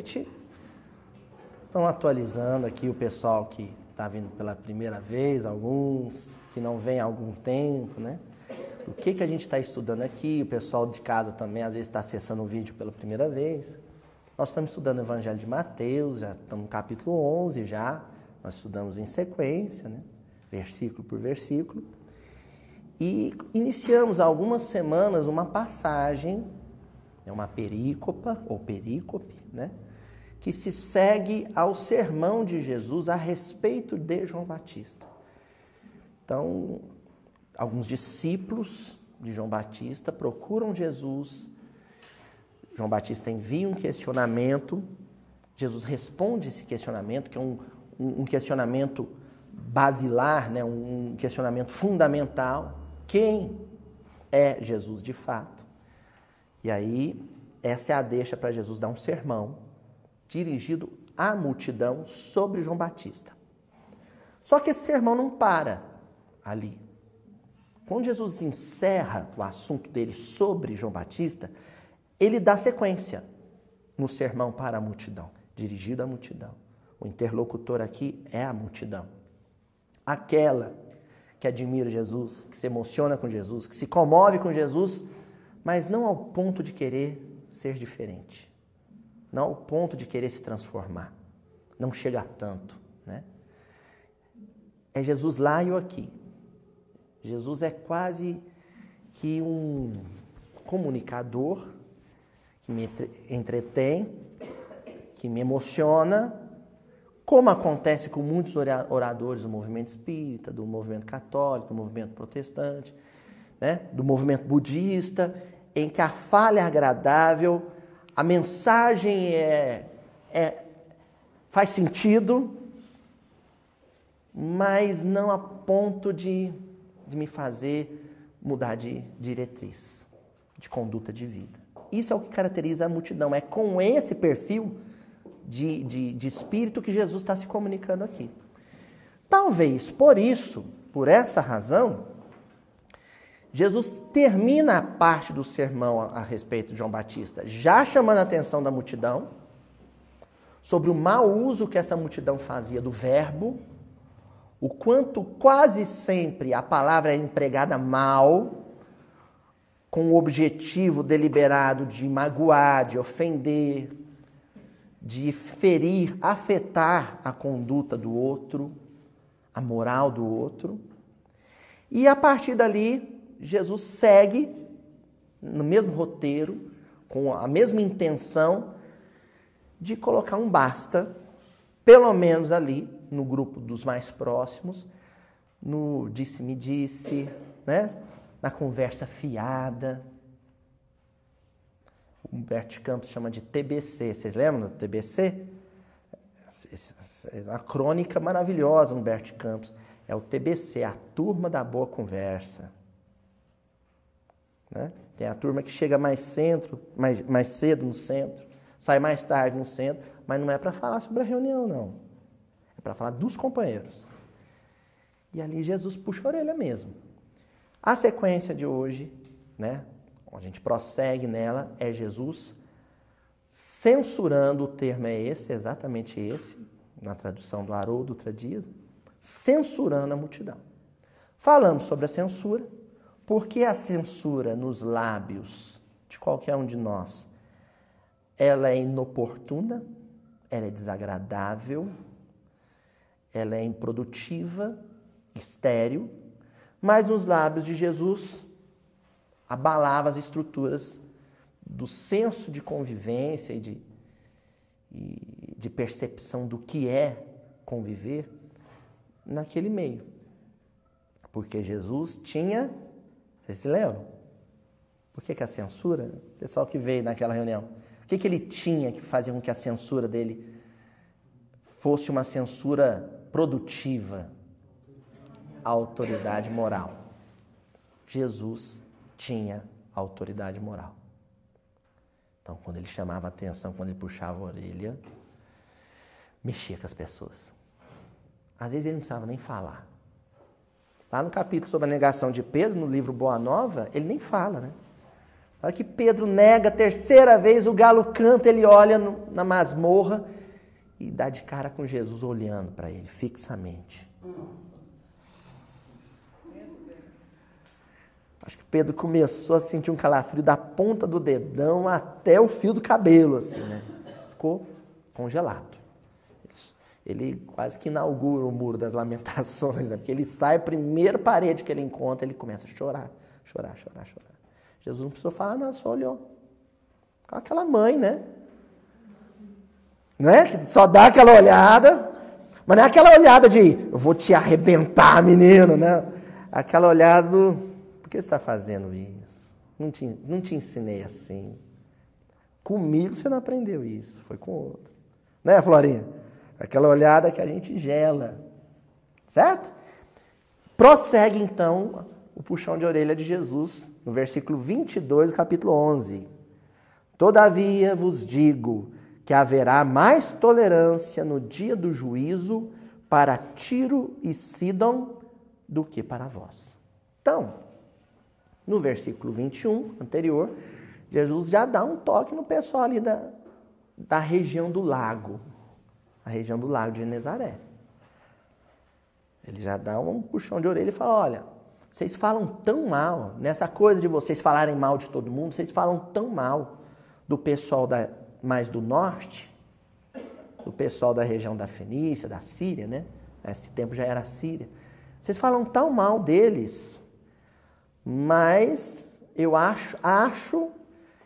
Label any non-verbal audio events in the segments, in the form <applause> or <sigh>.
noite. Estão atualizando aqui o pessoal que está vindo pela primeira vez, alguns que não vêm há algum tempo, né? O que, que a gente está estudando aqui? O pessoal de casa também às vezes está acessando o vídeo pela primeira vez. Nós estamos estudando o Evangelho de Mateus, já estamos no capítulo 11 já. Nós estudamos em sequência, né? versículo por versículo. E iniciamos há algumas semanas uma passagem, é uma perícopa ou perícope, né? Que se segue ao sermão de Jesus a respeito de João Batista. Então, alguns discípulos de João Batista procuram Jesus. João Batista envia um questionamento. Jesus responde esse questionamento, que é um, um questionamento basilar, né? um questionamento fundamental quem é Jesus de fato. E aí, essa é a deixa para Jesus dar um sermão dirigido à multidão sobre João Batista. Só que esse sermão não para ali. Quando Jesus encerra o assunto dele sobre João Batista, ele dá sequência no sermão para a multidão, dirigido à multidão. O interlocutor aqui é a multidão. Aquela que admira Jesus, que se emociona com Jesus, que se comove com Jesus, mas não ao ponto de querer ser diferente, não ao ponto de querer se transformar. Não chega a tanto, né? É Jesus lá e eu aqui. Jesus é quase que um comunicador que me entretém, que me emociona, como acontece com muitos oradores do movimento espírita, do movimento católico, do movimento protestante, né? do movimento budista, em que a fala é agradável, a mensagem é, é, faz sentido, mas não a ponto de, de me fazer mudar de diretriz, de conduta de vida. Isso é o que caracteriza a multidão. É com esse perfil de, de, de espírito que Jesus está se comunicando aqui. Talvez por isso, por essa razão, Jesus termina a parte do sermão a, respeito de João Batista, já chamando a atenção da multidão sobre o mau uso que essa multidão fazia do verbo, o quanto quase sempre a palavra é empregada mal, com o objetivo deliberado de magoar, de ofender, de ferir, afetar a conduta do outro, a moral do outro. E a partir dali, Jesus segue no mesmo roteiro, com a mesma intenção de colocar um basta, pelo menos ali no grupo dos mais próximos, no disse-me disse, né? na conversa fiada, Humberto Campos chama de TBC. Vocês lembram do TBC? Uma crônica maravilhosa, Humberto Campos. É o TBC, a turma da boa conversa. Né? Tem a turma que chega mais, centro, mais, mais cedo no centro, sai mais tarde no centro, mas não é para falar sobre a reunião, não. É para falar dos companheiros. E ali Jesus puxa a orelha mesmo. A sequência de hoje, né? a gente prossegue nela, é Jesus censurando, o termo é esse, exatamente esse, na tradução do Haroldo Tradiza, censurando a multidão. Falamos sobre a censura, porque a censura nos lábios de qualquer um de nós, ela é inoportuna, ela é desagradável, ela é improdutiva, estéril, mas nos lábios de Jesus abalava as estruturas do senso de convivência e de, e de percepção do que é conviver naquele meio. Porque Jesus tinha. Vocês se lembram? Por que, que a censura? O pessoal que veio naquela reunião. O que, que ele tinha que fazer com que a censura dele fosse uma censura produtiva? Autoridade moral. Jesus tinha autoridade moral. Então, quando ele chamava atenção, quando ele puxava a orelha, mexia com as pessoas. Às vezes ele não precisava nem falar. Lá no capítulo sobre a negação de Pedro, no livro Boa Nova, ele nem fala, né? Na hora que Pedro nega a terceira vez, o galo canta, ele olha no, na masmorra e dá de cara com Jesus olhando para ele fixamente. Acho que Pedro começou a sentir um calafrio da ponta do dedão até o fio do cabelo, assim, né? Ficou congelado. Ele quase que inaugura o muro das lamentações, né? Porque ele sai, a primeira parede que ele encontra, ele começa a chorar, chorar, chorar, chorar. Jesus não precisou falar nada, só olhou. Aquela mãe, né? Não é? Só dá aquela olhada, mas não é aquela olhada de eu vou te arrebentar, menino, né? Aquela olhada do por que você está fazendo isso? Não te, não te ensinei assim. Comigo você não aprendeu isso, foi com outro. Né, Florinha? Aquela olhada que a gente gela. Certo? Prossegue então o puxão de orelha de Jesus no versículo 22 do capítulo 11. Todavia vos digo que haverá mais tolerância no dia do juízo para Tiro e Sidom do que para vós. Então, no versículo 21 anterior, Jesus já dá um toque no pessoal ali da, da região do lago, a região do lago de Genezaré. Ele já dá um puxão de orelha e fala: olha, vocês falam tão mal, nessa coisa de vocês falarem mal de todo mundo, vocês falam tão mal do pessoal da, mais do norte, do pessoal da região da Fenícia, da Síria, né? Esse tempo já era Síria. Vocês falam tão mal deles, mas eu acho, acho,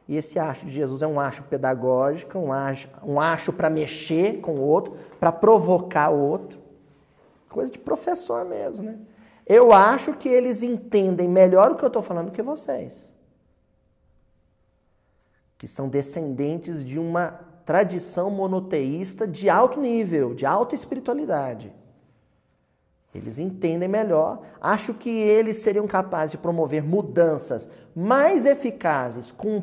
e esse acho de Jesus é um acho pedagógico, um acho, um acho para mexer com o outro, para provocar o outro. Coisa de professor mesmo, né? Eu acho que eles entendem melhor o que eu estou falando do que vocês. Que são descendentes de uma tradição monoteísta de alto nível, de alta espiritualidade. Eles entendem melhor. Acho que eles seriam capazes de promover mudanças mais eficazes com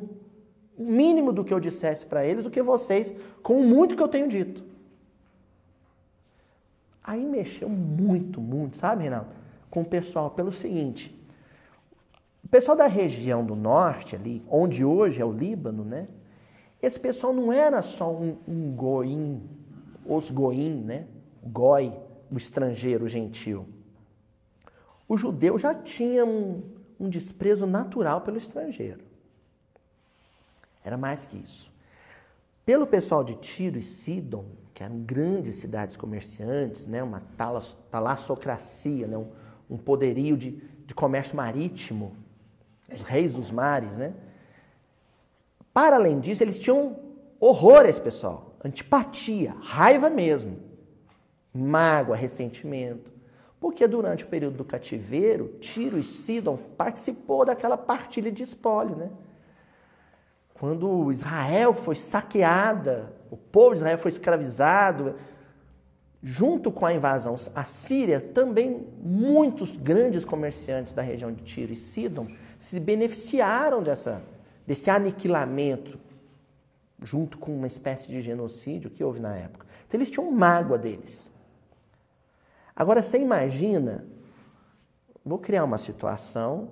mínimo do que eu dissesse para eles do que vocês com o muito que eu tenho dito. Aí mexeu muito, muito, sabe, Reinaldo? com o pessoal pelo seguinte: o pessoal da região do norte, ali, onde hoje é o Líbano, né? Esse pessoal não era só um, um goim, os goim, né? Goi, o estrangeiro, o gentil. O judeu já tinha um, um desprezo natural pelo estrangeiro. Era mais que isso. Pelo pessoal de Tiro e Sidon, que eram grandes cidades comerciantes, né, uma talassocracia, né, um, um poderio de, de comércio marítimo, os reis dos mares, né? Para além disso, eles tinham horror a esse pessoal, antipatia, raiva mesmo, mágoa, ressentimento. Porque durante o período do cativeiro, Tiro e Sidon participou daquela partilha de espólio, né? Quando Israel foi saqueada, o povo de Israel foi escravizado, junto com a invasão à Síria, também muitos grandes comerciantes da região de Tiro e Sidon se beneficiaram dessa, desse aniquilamento, junto com uma espécie de genocídio que houve na época. Então eles tinham mágoa deles. Agora você imagina, vou criar uma situação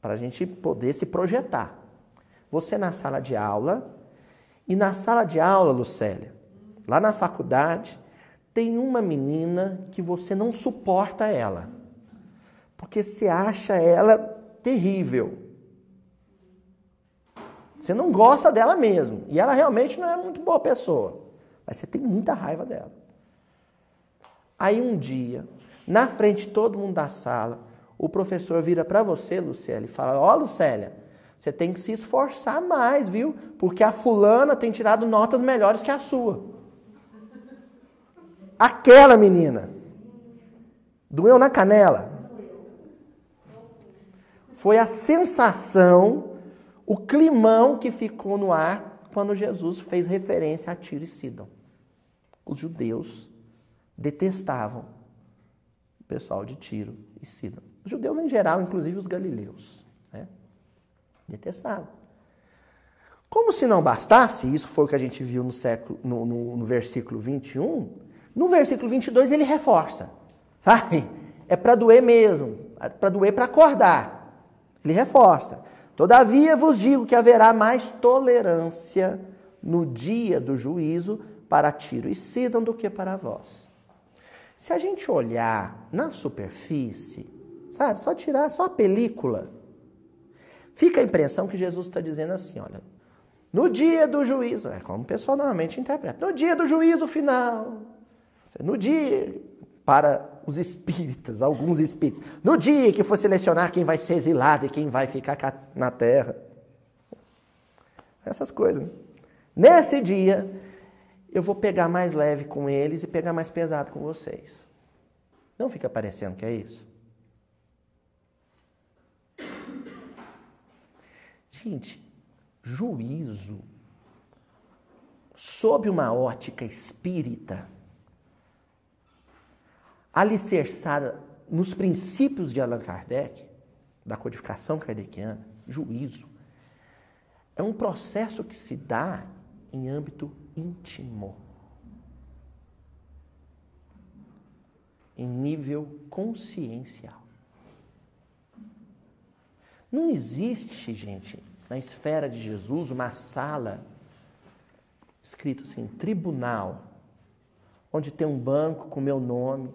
para a gente poder se projetar. Você na sala de aula, e na sala de aula, Lucélia, lá na faculdade, tem uma menina que você não suporta ela, porque você acha ela terrível. Você não gosta dela mesmo, e ela realmente não é muito boa pessoa, mas você tem muita raiva dela. Aí um dia, na frente de todo mundo da sala, o professor vira para você, Lucélia, e fala: Ó, oh, Lucélia, você tem que se esforçar mais, viu? Porque a fulana tem tirado notas melhores que a sua. Aquela menina. Doeu na canela. Foi a sensação, o climão que ficou no ar quando Jesus fez referência a Tiro e Sidon. Os judeus detestavam o pessoal de Tiro e Sidon. Os judeus em geral, inclusive os galileus. Detestavam. Como se não bastasse, isso foi o que a gente viu no, século, no, no, no versículo 21, no versículo 22 ele reforça, sabe? É para doer mesmo, é para doer para acordar. Ele reforça. Todavia vos digo que haverá mais tolerância no dia do juízo para Tiro e Sidon do que para vós. Se a gente olhar na superfície, sabe, só tirar só a película, fica a impressão que Jesus está dizendo assim: olha, no dia do juízo, é como o pessoal normalmente interpreta, no dia do juízo final, no dia, para os espíritas, alguns espíritos, no dia que for selecionar quem vai ser exilado e quem vai ficar na terra. Essas coisas. Né? Nesse dia, eu vou pegar mais leve com eles e pegar mais pesado com vocês. Não fica parecendo que é isso? Gente, juízo sob uma ótica espírita, alicerçada nos princípios de Allan Kardec, da codificação kardeciana, juízo, é um processo que se dá em âmbito íntimo, em nível consciencial. Não existe, gente, na esfera de Jesus uma sala escrito assim, tribunal, onde tem um banco com meu nome.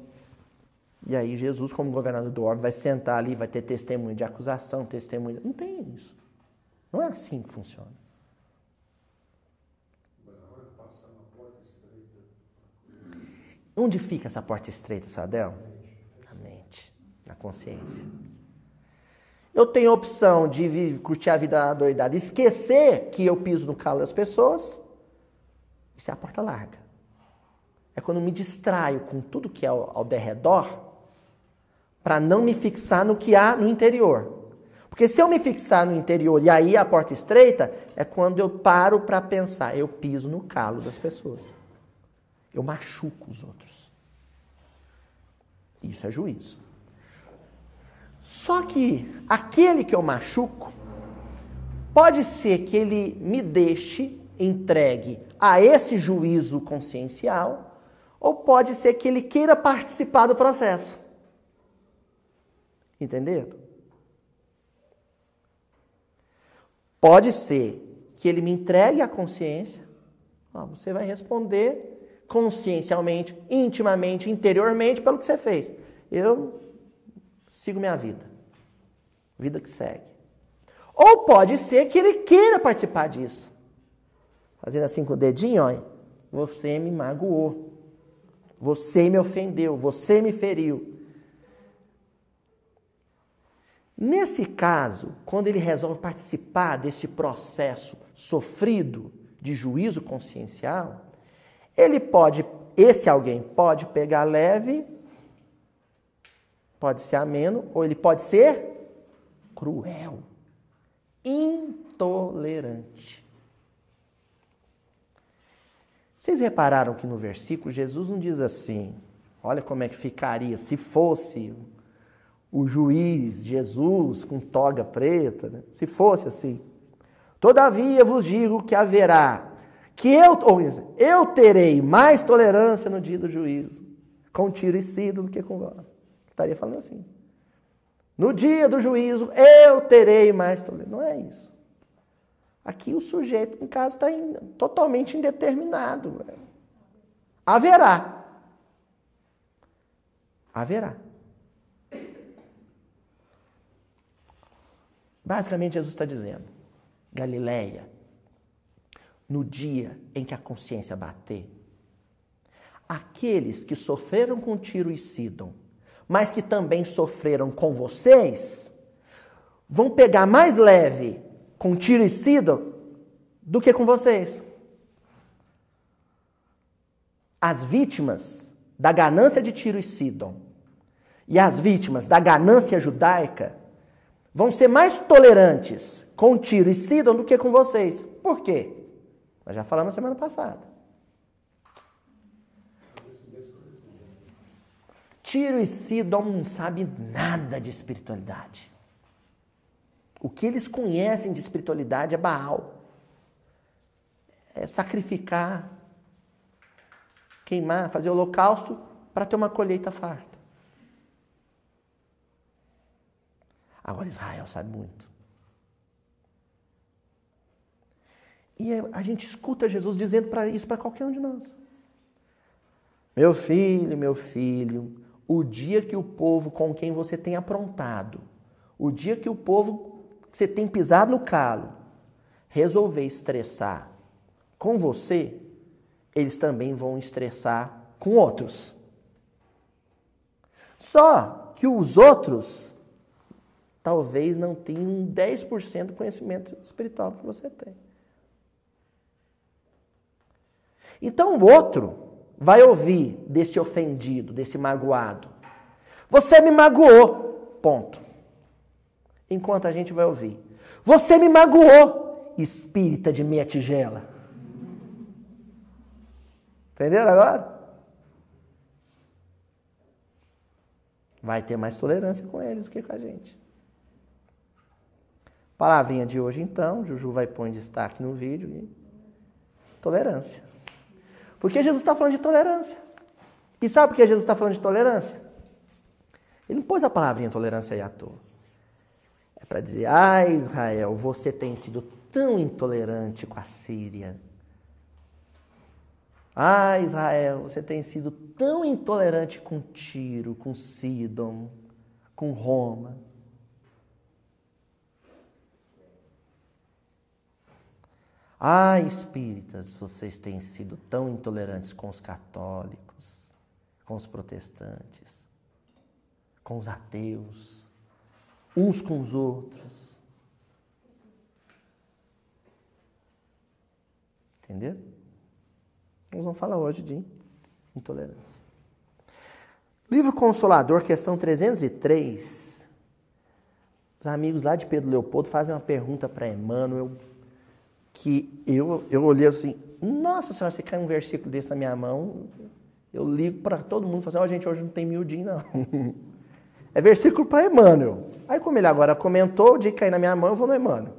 E aí Jesus, como governador do órgão, vai sentar ali, vai ter testemunho de acusação, testemunho. Não tem isso. Não é assim que funciona. Onde fica essa porta estreita, Sadel? Na mente, na consciência. Eu tenho a opção de viver, curtir a vida doidada, esquecer que eu piso no calo das pessoas. Isso é a porta larga. É quando me distraio com tudo que é ao, ao derredor para não me fixar no que há no interior. Porque se eu me fixar no interior e aí a porta estreita, é quando eu paro para pensar, eu piso no calo das pessoas. Eu machuco os outros. Isso é juízo. Só que aquele que eu machuco, pode ser que ele me deixe entregue a esse juízo consciencial, ou pode ser que ele queira participar do processo. Entenderam? Pode ser que ele me entregue a consciência, você vai responder consciencialmente, intimamente, interiormente pelo que você fez. Eu sigo minha vida. Vida que segue. Ou pode ser que ele queira participar disso. Fazendo assim com o dedinho, olha. Você me magoou. Você me ofendeu. Você me feriu. Nesse caso, quando ele resolve participar desse processo sofrido de juízo consciencial, ele pode, esse alguém pode pegar leve, pode ser ameno, ou ele pode ser cruel, intolerante. Vocês repararam que no versículo Jesus não diz assim: olha como é que ficaria se fosse o juiz Jesus com toga preta, né? se fosse assim. Todavia vos digo que haverá que eu, ou eu terei mais tolerância no dia do juízo com tiro e cido do que com vós. Estaria falando assim. No dia do juízo eu terei mais tolerância. Não é isso. Aqui o sujeito, no caso, está totalmente indeterminado. Haverá. Haverá. Basicamente, Jesus está dizendo: Galileia, no dia em que a consciência bater, aqueles que sofreram com Tiro e Sidon, mas que também sofreram com vocês, vão pegar mais leve com Tiro e Sidon do que com vocês. As vítimas da ganância de Tiro e Sidon e as vítimas da ganância judaica vão ser mais tolerantes com Tiro e Sidon do que com vocês. Por quê? Nós já falamos semana passada. Tiro e Sidon não sabem nada de espiritualidade. O que eles conhecem de espiritualidade é Baal. É sacrificar, queimar, fazer holocausto para ter uma colheita farta. Agora Israel sabe muito. E a gente escuta Jesus dizendo para isso para qualquer um de nós. Meu filho, meu filho, o dia que o povo com quem você tem aprontado, o dia que o povo que você tem pisado no calo, resolver estressar com você, eles também vão estressar com outros. Só que os outros talvez não tenham 10% do conhecimento espiritual que você tem. Então o outro vai ouvir desse ofendido, desse magoado. Você me magoou. Ponto. Enquanto a gente vai ouvir. Você me magoou, espírita de meia tigela. Entenderam agora? Vai ter mais tolerância com eles do que com a gente. Palavrinha de hoje, então. Juju vai pôr em destaque no vídeo. Tolerância. Porque Jesus está falando de tolerância. E sabe por que Jesus está falando de tolerância? Ele não pôs a palavrinha tolerância aí à toa. É para dizer, ah, Israel, você tem sido tão intolerante com a Síria. Ah, Israel, você tem sido tão intolerante com Tiro, com Sidon, com Roma. Ah, espíritas, vocês têm sido tão intolerantes com os católicos, com os protestantes, com os ateus, uns com os outros. Entendeu? Nós vamos falar hoje de intolerância. Livro Consolador, questão 303. Os amigos lá de Pedro Leopoldo fazem uma pergunta para Emmanuel que eu, eu olhei assim, nossa senhora, se cai um versículo desse na minha mão, eu ligo para todo mundo e falo assim, ó, oh, gente, hoje não tem miudinho, não. <laughs> é versículo para Emmanuel. Aí, como ele agora comentou, o dia que cair na minha mão, eu vou no Emmanuel.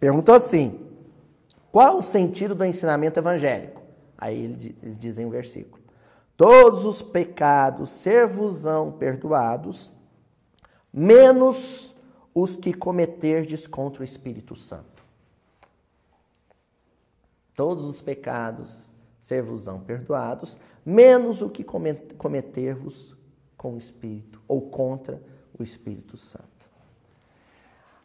Perguntou assim, qual o sentido do ensinamento evangélico? Aí eles dizem um versículo. Todos os pecados ser-vos-ão perdoados, menos os que cometerdes contra o Espírito Santo todos os pecados ser-vos-ão perdoados, menos o que cometer-vos com o Espírito ou contra o Espírito Santo.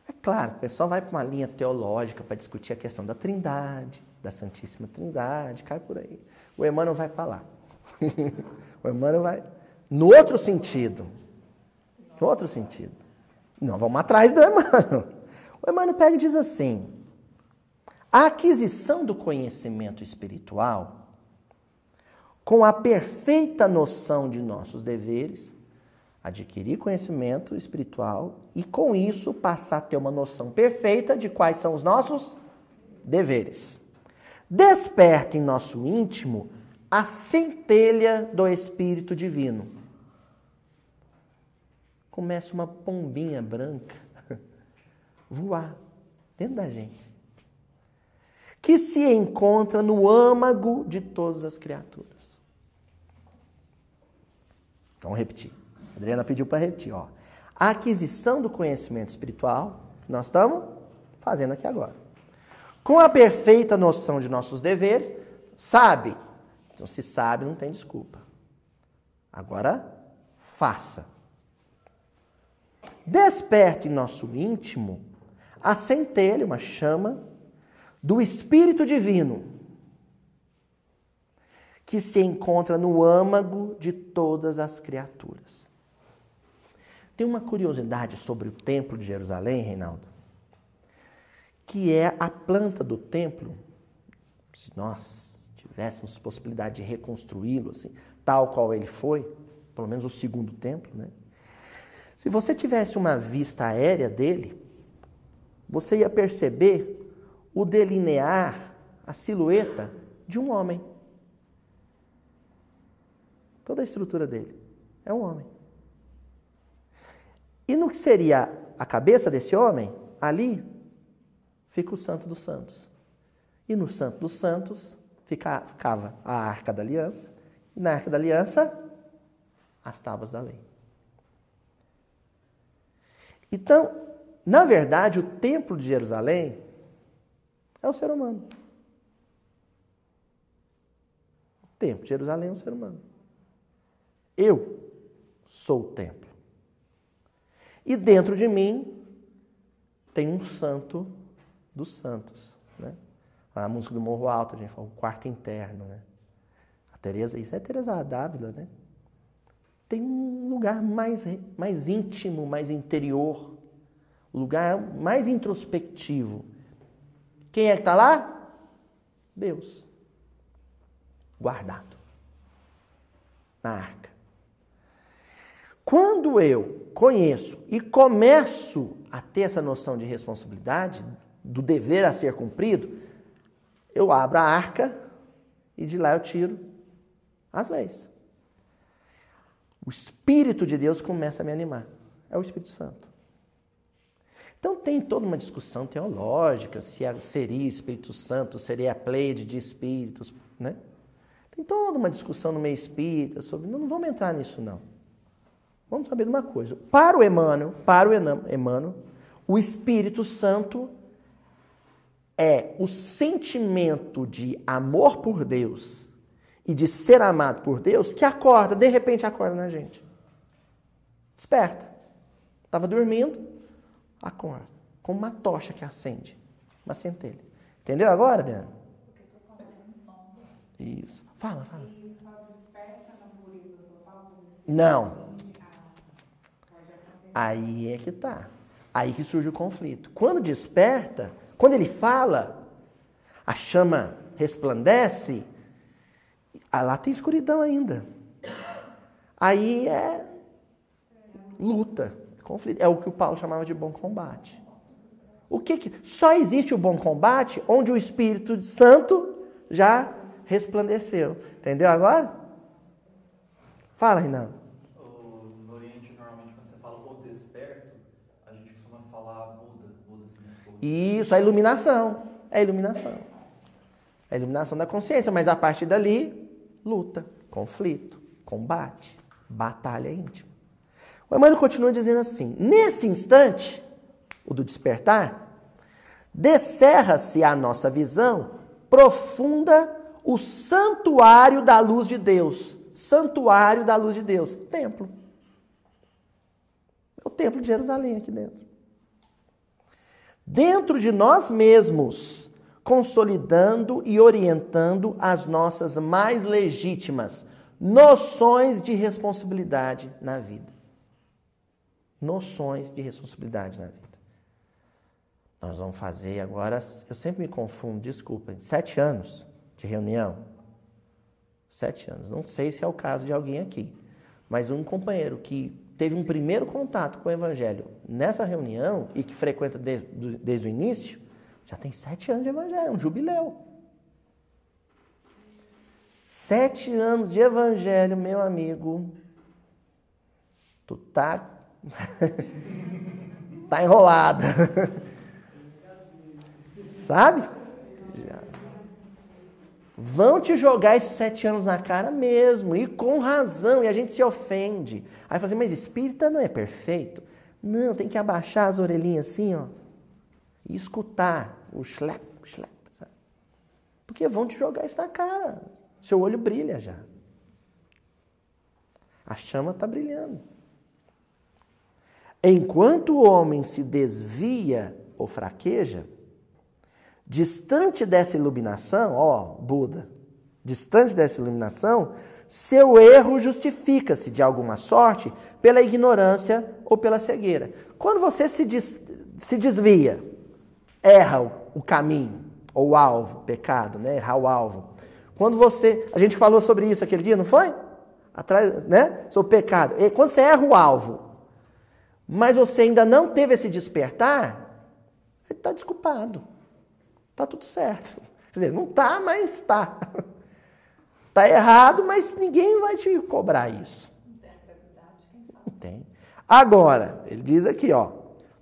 É claro, o pessoal vai para uma linha teológica para discutir a questão da Trindade, da Santíssima Trindade, cai por aí. O Emmanuel vai para lá. <laughs> o Emmanuel vai no outro sentido. No outro sentido. Não, vamos atrás do Emmanuel. O Emmanuel pega e diz assim: a aquisição do conhecimento espiritual, com a perfeita noção de nossos deveres, adquirir conhecimento espiritual e, com isso, passar a ter uma noção perfeita de quais são os nossos deveres. Desperta em nosso íntimo a centelha do Espírito Divino. Começa uma pombinha branca <laughs> voar dentro da gente que se encontra no âmago de todas as criaturas. Então, repetir. A Adriana pediu para repetir. Ó. A aquisição do conhecimento espiritual, que nós estamos fazendo aqui agora. Com a perfeita noção de nossos deveres, sabe. Então, se sabe, não tem desculpa. Agora, faça. Desperte em nosso íntimo a centelha, uma chama do Espírito Divino que se encontra no âmago de todas as criaturas. Tem uma curiosidade sobre o Templo de Jerusalém, Reinaldo, que é a planta do templo. Se nós tivéssemos possibilidade de reconstruí-lo assim, tal qual ele foi, pelo menos o segundo templo, né? Se você tivesse uma vista aérea dele, você ia perceber o delinear, a silhueta de um homem. Toda a estrutura dele é um homem. E no que seria a cabeça desse homem, ali fica o Santo dos Santos. E no Santo dos Santos ficava a Arca da Aliança, e na Arca da Aliança, as tábuas da lei. Então, na verdade, o Templo de Jerusalém é o ser humano. O templo de Jerusalém é um ser humano. Eu sou o templo. E dentro de mim tem um santo dos santos. Né? A música do Morro Alto, a gente fala o quarto interno. Né? A Teresa, isso é Teresa Dávila, né? Tem um lugar mais, mais íntimo, mais interior, lugar mais introspectivo quem é que está lá? Deus. Guardado na arca. Quando eu conheço e começo a ter essa noção de responsabilidade, do dever a ser cumprido, eu abro a arca e de lá eu tiro as leis. O Espírito de Deus começa a me animar. É o Espírito Santo. Então tem toda uma discussão teológica se seria Espírito Santo, seria a pleide de espíritos, né? Tem toda uma discussão no meio espírita sobre. Não, não vamos entrar nisso, não. Vamos saber de uma coisa. Para o Emmanuel, para o Emmanuel, o Espírito Santo é o sentimento de amor por Deus e de ser amado por Deus que acorda, de repente acorda na gente. Desperta. Estava dormindo, acorda. Como uma tocha que acende. Uma centelha. Entendeu agora, Adriana? Isso. Fala, fala. Não. Aí é que tá. Aí que surge o conflito. Quando desperta, quando ele fala, a chama resplandece, ah, lá tem escuridão ainda. Aí é luta, conflito. É o que o Paulo chamava de bom combate. O que, que só existe o bom combate onde o Espírito Santo já resplandeceu. Entendeu agora? Fala, Renan. No Oriente, normalmente, quando você fala o desperto, a gente costuma falar Buda. Buda Isso, a iluminação. É a iluminação. É a iluminação da consciência, mas a partir dali, luta, conflito, combate, batalha íntima. O Emmanuel continua dizendo assim: nesse instante, o do despertar, descerra-se a nossa visão profunda o santuário da luz de Deus. Santuário da luz de Deus. Templo. É o templo de Jerusalém aqui dentro. Dentro de nós mesmos, consolidando e orientando as nossas mais legítimas noções de responsabilidade na vida. Noções de responsabilidade na vida. Nós vamos fazer agora, eu sempre me confundo, desculpa, sete anos de reunião? Sete anos. Não sei se é o caso de alguém aqui, mas um companheiro que teve um primeiro contato com o Evangelho nessa reunião e que frequenta desde, desde o início, já tem sete anos de Evangelho, é um jubileu. Sete anos de Evangelho, meu amigo. Tu tá. <laughs> tá enrolada. Sabe? Vão te jogar esses sete anos na cara mesmo, e com razão, e a gente se ofende. Aí fala assim, mas espírita não é perfeito? Não, tem que abaixar as orelhinhas assim, ó, e escutar o schlep, schlep, sabe? Porque vão te jogar isso na cara. Seu olho brilha já. A chama está brilhando. Enquanto o homem se desvia ou fraqueja, distante dessa iluminação, ó, Buda, distante dessa iluminação, seu erro justifica-se de alguma sorte pela ignorância ou pela cegueira. Quando você se, des, se desvia, erra o, caminho, ou o alvo, pecado, né? Errar o alvo. Quando você. A gente falou sobre isso aquele dia, não foi? Atrás, né? Sobre pecado. E quando você erra o alvo, mas você ainda não teve esse despertar, ele está desculpado. Tá tudo certo. Quer dizer, não tá, mas tá. <laughs> Tá errado, mas ninguém vai te cobrar isso. Não tem. Agora, ele diz aqui, ó.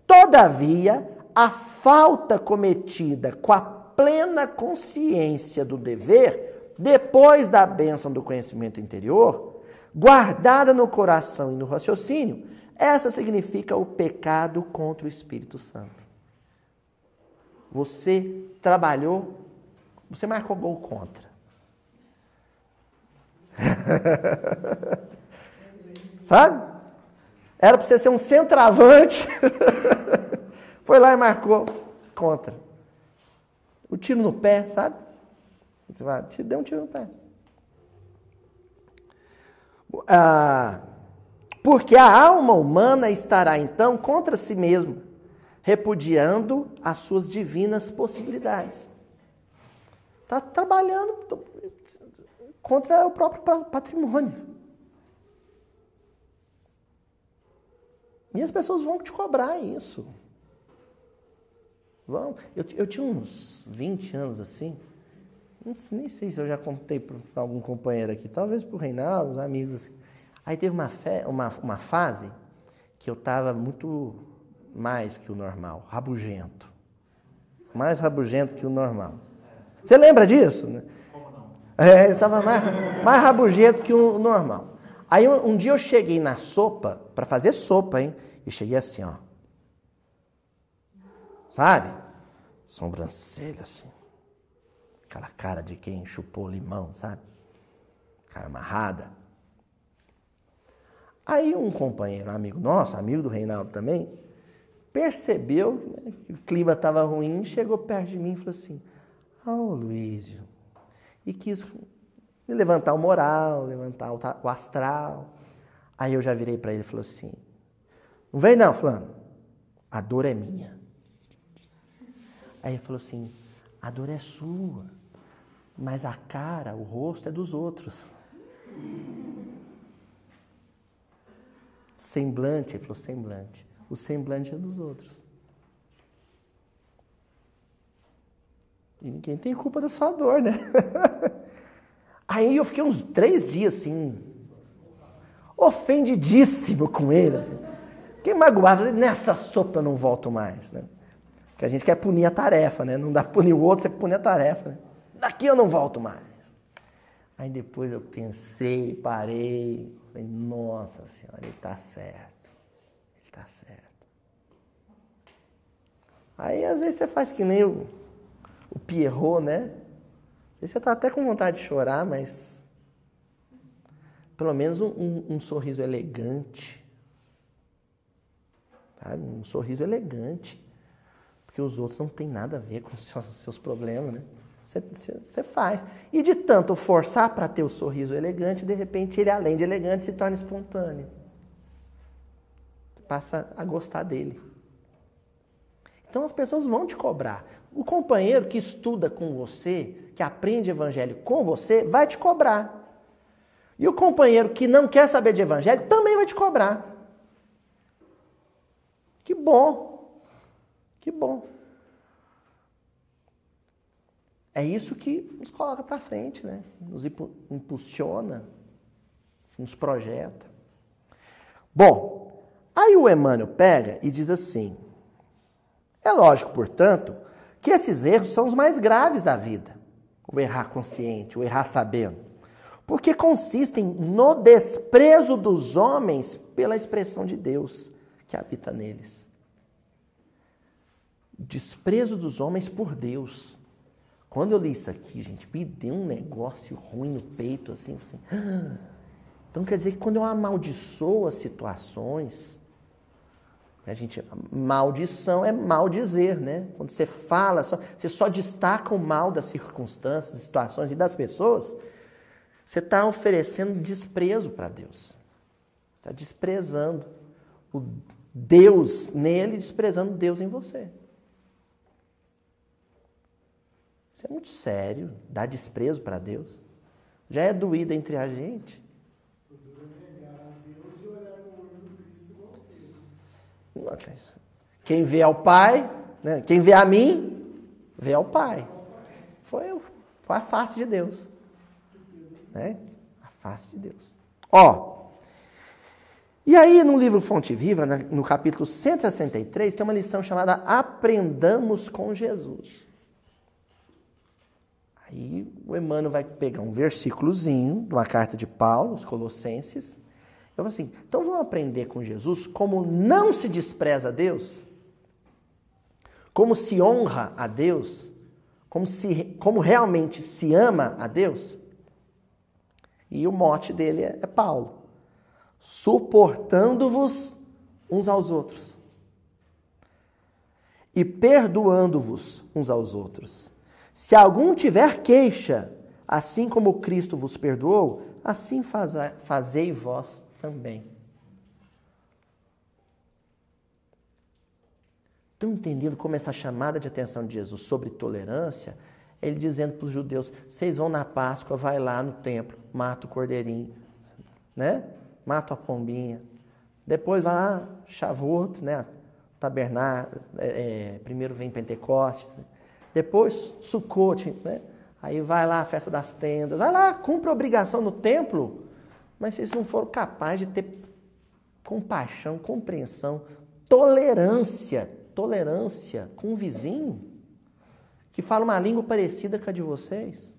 Todavia, a falta cometida com a plena consciência do dever, depois da bênção do conhecimento interior, guardada no coração e no raciocínio, essa significa o pecado contra o Espírito Santo. Você trabalhou, você marcou gol contra. <laughs> Sabe? Era para você ser um centroavante. <laughs> Foi lá e marcou contra. O tiro no pé, sabe? Você vai, deu um tiro no pé. Ah, porque a alma humana estará então contra si mesma, repudiando as suas divinas possibilidades. Está trabalhando contra o próprio patrimônio. E as pessoas vão te cobrar isso. Vão. Eu, eu tinha uns 20 anos assim. Nem sei se eu já contei para algum companheiro aqui, talvez para o Reinaldo, os amigos. Assim. Aí teve uma, fe, uma, uma fase que eu estava muito mais que o normal, rabugento. Mais rabugento que o normal. Você lembra disso? Né? É, estava mais, mais rabugento que o normal. Aí um, um dia eu cheguei na sopa, para fazer sopa, hein? E cheguei assim, ó. Sabe? Sobrancelha assim. Aquela cara de quem chupou limão, sabe? Cara amarrada. Aí um companheiro, amigo nosso, amigo do Reinaldo também, percebeu né, que o clima estava ruim, chegou perto de mim e falou assim: Ô oh, Luísio, e quis levantar o moral, levantar o astral. Aí eu já virei para ele e falou assim: Não vem não, fulano. A dor é minha. Aí ele falou assim: A dor é sua, mas a cara, o rosto é dos outros. Semblante, ele falou semblante. O semblante é dos outros. E ninguém tem culpa da sua dor, né? <laughs> Aí eu fiquei uns três dias assim, ofendidíssimo com ele. Assim. Fiquei magoado, nessa sopa eu não volto mais. Né? Porque a gente quer punir a tarefa, né? Não dá punir o outro, você punir a tarefa. Né? Daqui eu não volto mais. Aí depois eu pensei, parei, falei, nossa senhora, ele está certo. Ele está certo. Aí às vezes você faz que nem o, o Pierrot, né? Você está até com vontade de chorar, mas pelo menos um, um, um sorriso elegante. Sabe? Um sorriso elegante. Porque os outros não têm nada a ver com os seus, seus problemas, né? Você, faz. E de tanto forçar para ter o sorriso elegante, de repente ele, além de elegante, se torna espontâneo. Você passa a gostar dele. Então as pessoas vão te cobrar. O companheiro que estuda com você, que aprende evangelho com você, vai te cobrar. E o companheiro que não quer saber de evangelho também vai te cobrar. Que bom. Que bom. É isso que nos coloca para frente, né? Nos impulsiona, nos projeta. Bom, aí o Emmanuel pega e diz assim: é lógico, portanto, que esses erros são os mais graves da vida o errar consciente, o errar sabendo. Porque consistem no desprezo dos homens pela expressão de Deus que habita neles. Desprezo dos homens por Deus. Quando eu li isso aqui, gente, me deu um negócio ruim no peito, assim, assim. Então quer dizer que quando eu amaldiçoo as situações, a gente, maldição é mal dizer, né? Quando você fala, só, você só destaca o mal das circunstâncias, das situações e das pessoas, você está oferecendo desprezo para Deus. Está desprezando o Deus nele, desprezando Deus em você. Isso é muito sério, dar desprezo para Deus. Já é doído entre a gente. Quem vê ao Pai, né? quem vê a mim, vê ao Pai. Foi, foi a face de Deus. Né? A face de Deus. Ó, e aí no livro Fonte Viva, no capítulo 163, tem uma lição chamada Aprendamos com Jesus. Aí o Emmanuel vai pegar um versículozinho de uma carta de Paulo, os Colossenses, eu falo assim, então vamos aprender com Jesus como não se despreza a Deus, como se honra a Deus, como, se, como realmente se ama a Deus. E o mote dele é, é Paulo. Suportando-vos uns aos outros. E perdoando-vos uns aos outros. Se algum tiver queixa, assim como Cristo vos perdoou, assim fazei vós também. Estão entendendo como essa chamada de atenção de Jesus sobre tolerância? Ele dizendo para os judeus: vocês vão na Páscoa, vai lá no templo, mata o cordeirinho, né? Mata a pombinha. Depois vai lá, Shavuot, né? Tabernáculo, é, é, primeiro vem Pentecostes. Né? Depois Sukkot, né? Aí vai lá a festa das tendas. Vai lá, cumpre a obrigação no templo. Mas vocês não foram capazes de ter compaixão, compreensão, tolerância tolerância com um vizinho que fala uma língua parecida com a de vocês.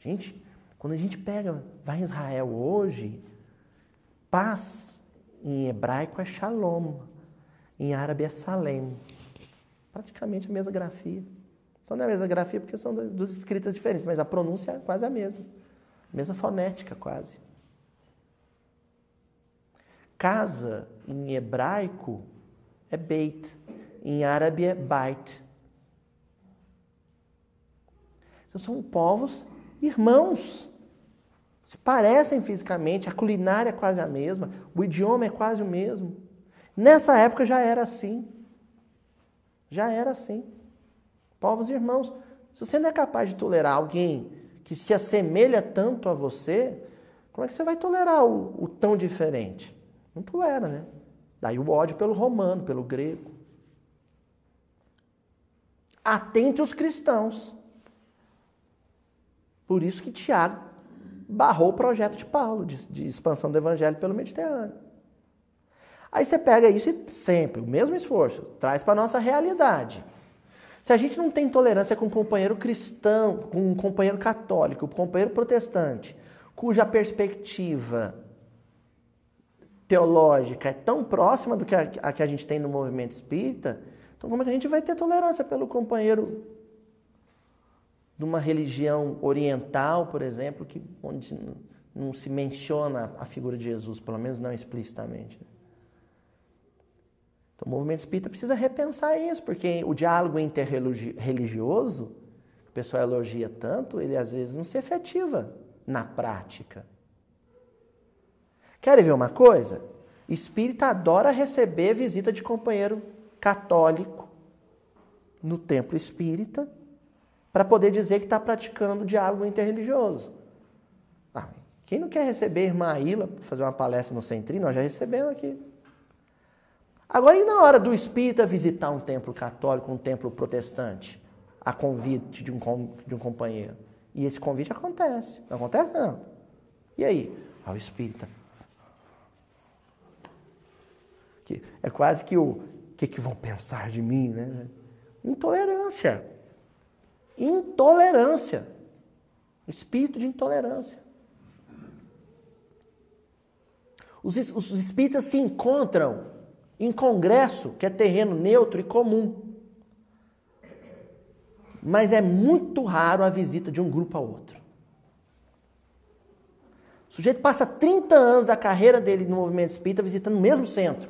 Gente, quando a gente pega, vai em Israel hoje, paz em hebraico é shalom, em árabe é salem. Praticamente a mesma grafia. Então não é a mesma grafia porque são duas escritas diferentes, mas a pronúncia é quase a mesma. Mesma fonética, quase. Casa em hebraico é beit. Em árabe é bait. Então, são povos irmãos. Se parecem fisicamente, a culinária é quase a mesma, o idioma é quase o mesmo. Nessa época já era assim. Já era assim. Povos irmãos. Se você não é capaz de tolerar alguém que se assemelha tanto a você, como é que você vai tolerar o, o tão diferente? Não tolera, né? Daí o ódio pelo romano, pelo grego. Atente os cristãos. Por isso que Tiago barrou o projeto de Paulo de, de expansão do evangelho pelo Mediterrâneo. Aí você pega isso e sempre, o mesmo esforço, traz para a nossa realidade. Se a gente não tem tolerância com um companheiro cristão, com um companheiro católico, com um companheiro protestante, cuja perspectiva teológica é tão próxima do que a, a, que a gente tem no movimento espírita, então como é que a gente vai ter tolerância pelo companheiro de uma religião oriental, por exemplo, que, onde não se menciona a figura de Jesus, pelo menos não explicitamente. Né? Então o movimento espírita precisa repensar isso, porque o diálogo interreligioso, que o pessoal elogia tanto, ele às vezes não se efetiva na prática. Querem ver uma coisa? Espírita adora receber visita de companheiro católico no templo espírita para poder dizer que está praticando diálogo interreligioso. Ah, quem não quer receber a irmã Ilha para fazer uma palestra no Centrinho? Nós já recebemos aqui. Agora, e na hora do espírita visitar um templo católico, um templo protestante, a convite de um, de um companheiro? E esse convite acontece. Não acontece? Não. E aí? Ah, o espírita Que é quase que o que, que vão pensar de mim, né? Intolerância. Intolerância. Espírito de intolerância. Os, os espíritas se encontram em congresso, que é terreno neutro e comum. Mas é muito raro a visita de um grupo a outro. O sujeito passa 30 anos da carreira dele no movimento espírita visitando o mesmo centro.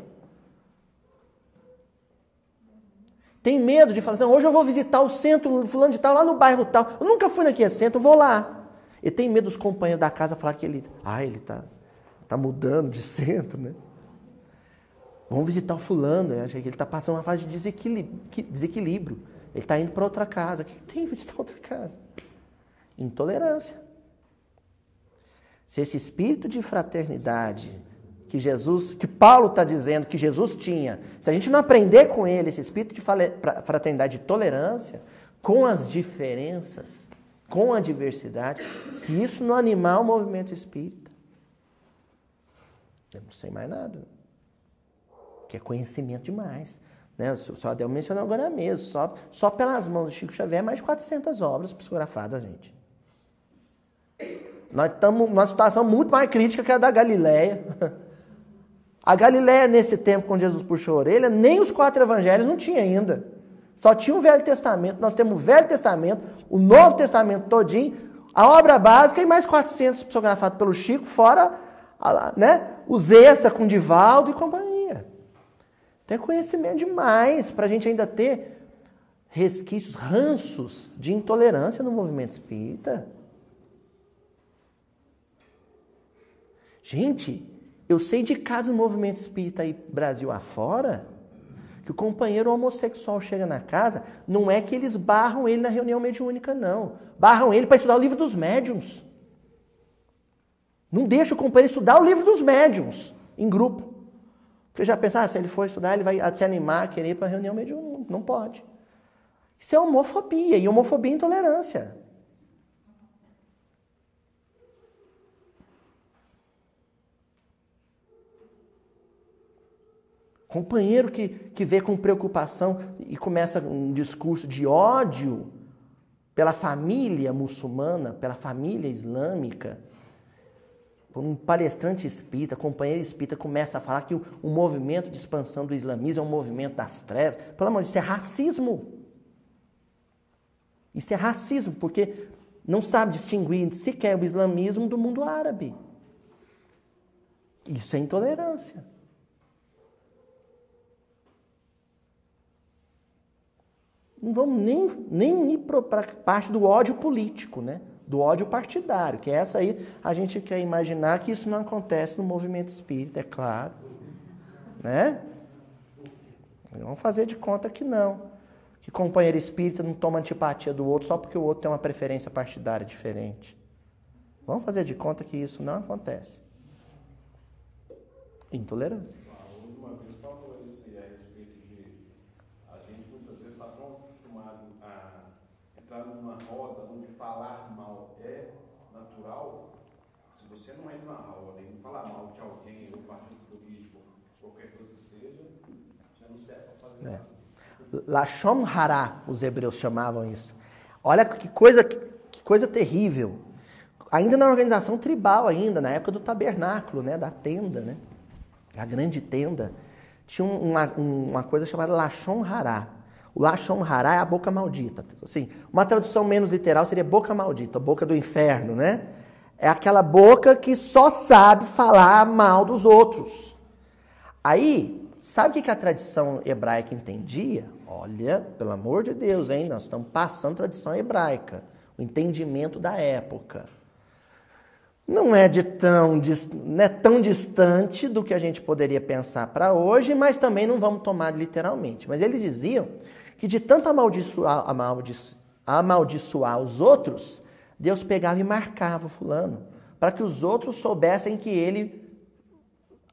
Tem medo de falar assim, hoje eu vou visitar o centro fulano de tal, lá no bairro tal. Eu nunca fui naquele centro, eu vou lá. E tem medo dos companheiros da casa falar que ele, ah, ele tá, tá mudando de <laughs> centro, né? Vamos visitar o fulano, que ele está passando uma fase de desequilíbrio. Ele está indo para outra casa. O que tem visitar outra casa? Intolerância. Se esse espírito de fraternidade que Jesus, que Paulo está dizendo que Jesus tinha, se a gente não aprender com ele esse espírito de fraternidade e tolerância, com as diferenças, com a diversidade, se isso não animar o movimento espírita, eu não sei mais nada. Que é conhecimento demais. Né? O senhor Adel mencionou agora mesmo, só, só pelas mãos do Chico Xavier, mais de 400 obras psicografadas, gente. Nós estamos numa situação muito mais crítica que a da Galileia. <laughs> A Galiléia, nesse tempo, quando Jesus puxou a orelha, nem os quatro evangelhos não tinha ainda. Só tinha o Velho Testamento. Nós temos o Velho Testamento, o Novo Testamento todinho, a obra básica e mais 400 psicografados pelo Chico, fora né, os extras com Divaldo e companhia. Tem conhecimento demais para a gente ainda ter resquícios, ranços de intolerância no movimento espírita. Gente, eu sei de casos no movimento espírita aí Brasil afora, que o companheiro homossexual chega na casa, não é que eles barram ele na reunião mediúnica, não. Barram ele para estudar o livro dos médiums. Não deixa o companheiro estudar o livro dos médiums em grupo. Porque já pensar, ah, se ele for estudar, ele vai se animar, querer ir para a reunião mediúnica. Não pode. Isso é homofobia, e homofobia é intolerância. Companheiro que, que vê com preocupação e começa um discurso de ódio pela família muçulmana, pela família islâmica. Um palestrante espírita, companheiro espírita, começa a falar que o, o movimento de expansão do islamismo é um movimento das trevas. Pelo amor de Deus, isso é racismo. Isso é racismo, porque não sabe distinguir sequer o islamismo do mundo árabe. Isso é intolerância. não vamos nem, nem ir para a parte do ódio político, né? Do ódio partidário, que essa aí a gente quer imaginar que isso não acontece no movimento espírita, é claro. Né? Vamos fazer de conta que não. Que companheiro espírita não toma antipatia do outro só porque o outro tem uma preferência partidária diferente. Vamos fazer de conta que isso não acontece. Intolerância. numa roda falar mal é natural, se você não entra na e não falar mal de alguém, ou partido político, qualquer coisa que seja, já não serve para fazer é. nada. Lashon Hará, os hebreus chamavam isso. Olha que coisa, que coisa terrível. Ainda na organização tribal, ainda, na época do tabernáculo, né, da tenda, né, a grande tenda, tinha uma, uma coisa chamada Lashon Hará. O Lashon Hará é a boca maldita. Assim, uma tradução menos literal seria boca maldita, boca do inferno, né? É aquela boca que só sabe falar mal dos outros. Aí, sabe o que a tradição hebraica entendia? Olha, pelo amor de Deus, hein? Nós estamos passando tradição hebraica, o entendimento da época. Não é de tão, não é tão distante do que a gente poderia pensar para hoje, mas também não vamos tomar literalmente. Mas eles diziam que de tanto amaldiçoar, amaldiçoar, amaldiçoar os outros, Deus pegava e marcava fulano, para que os outros soubessem que ele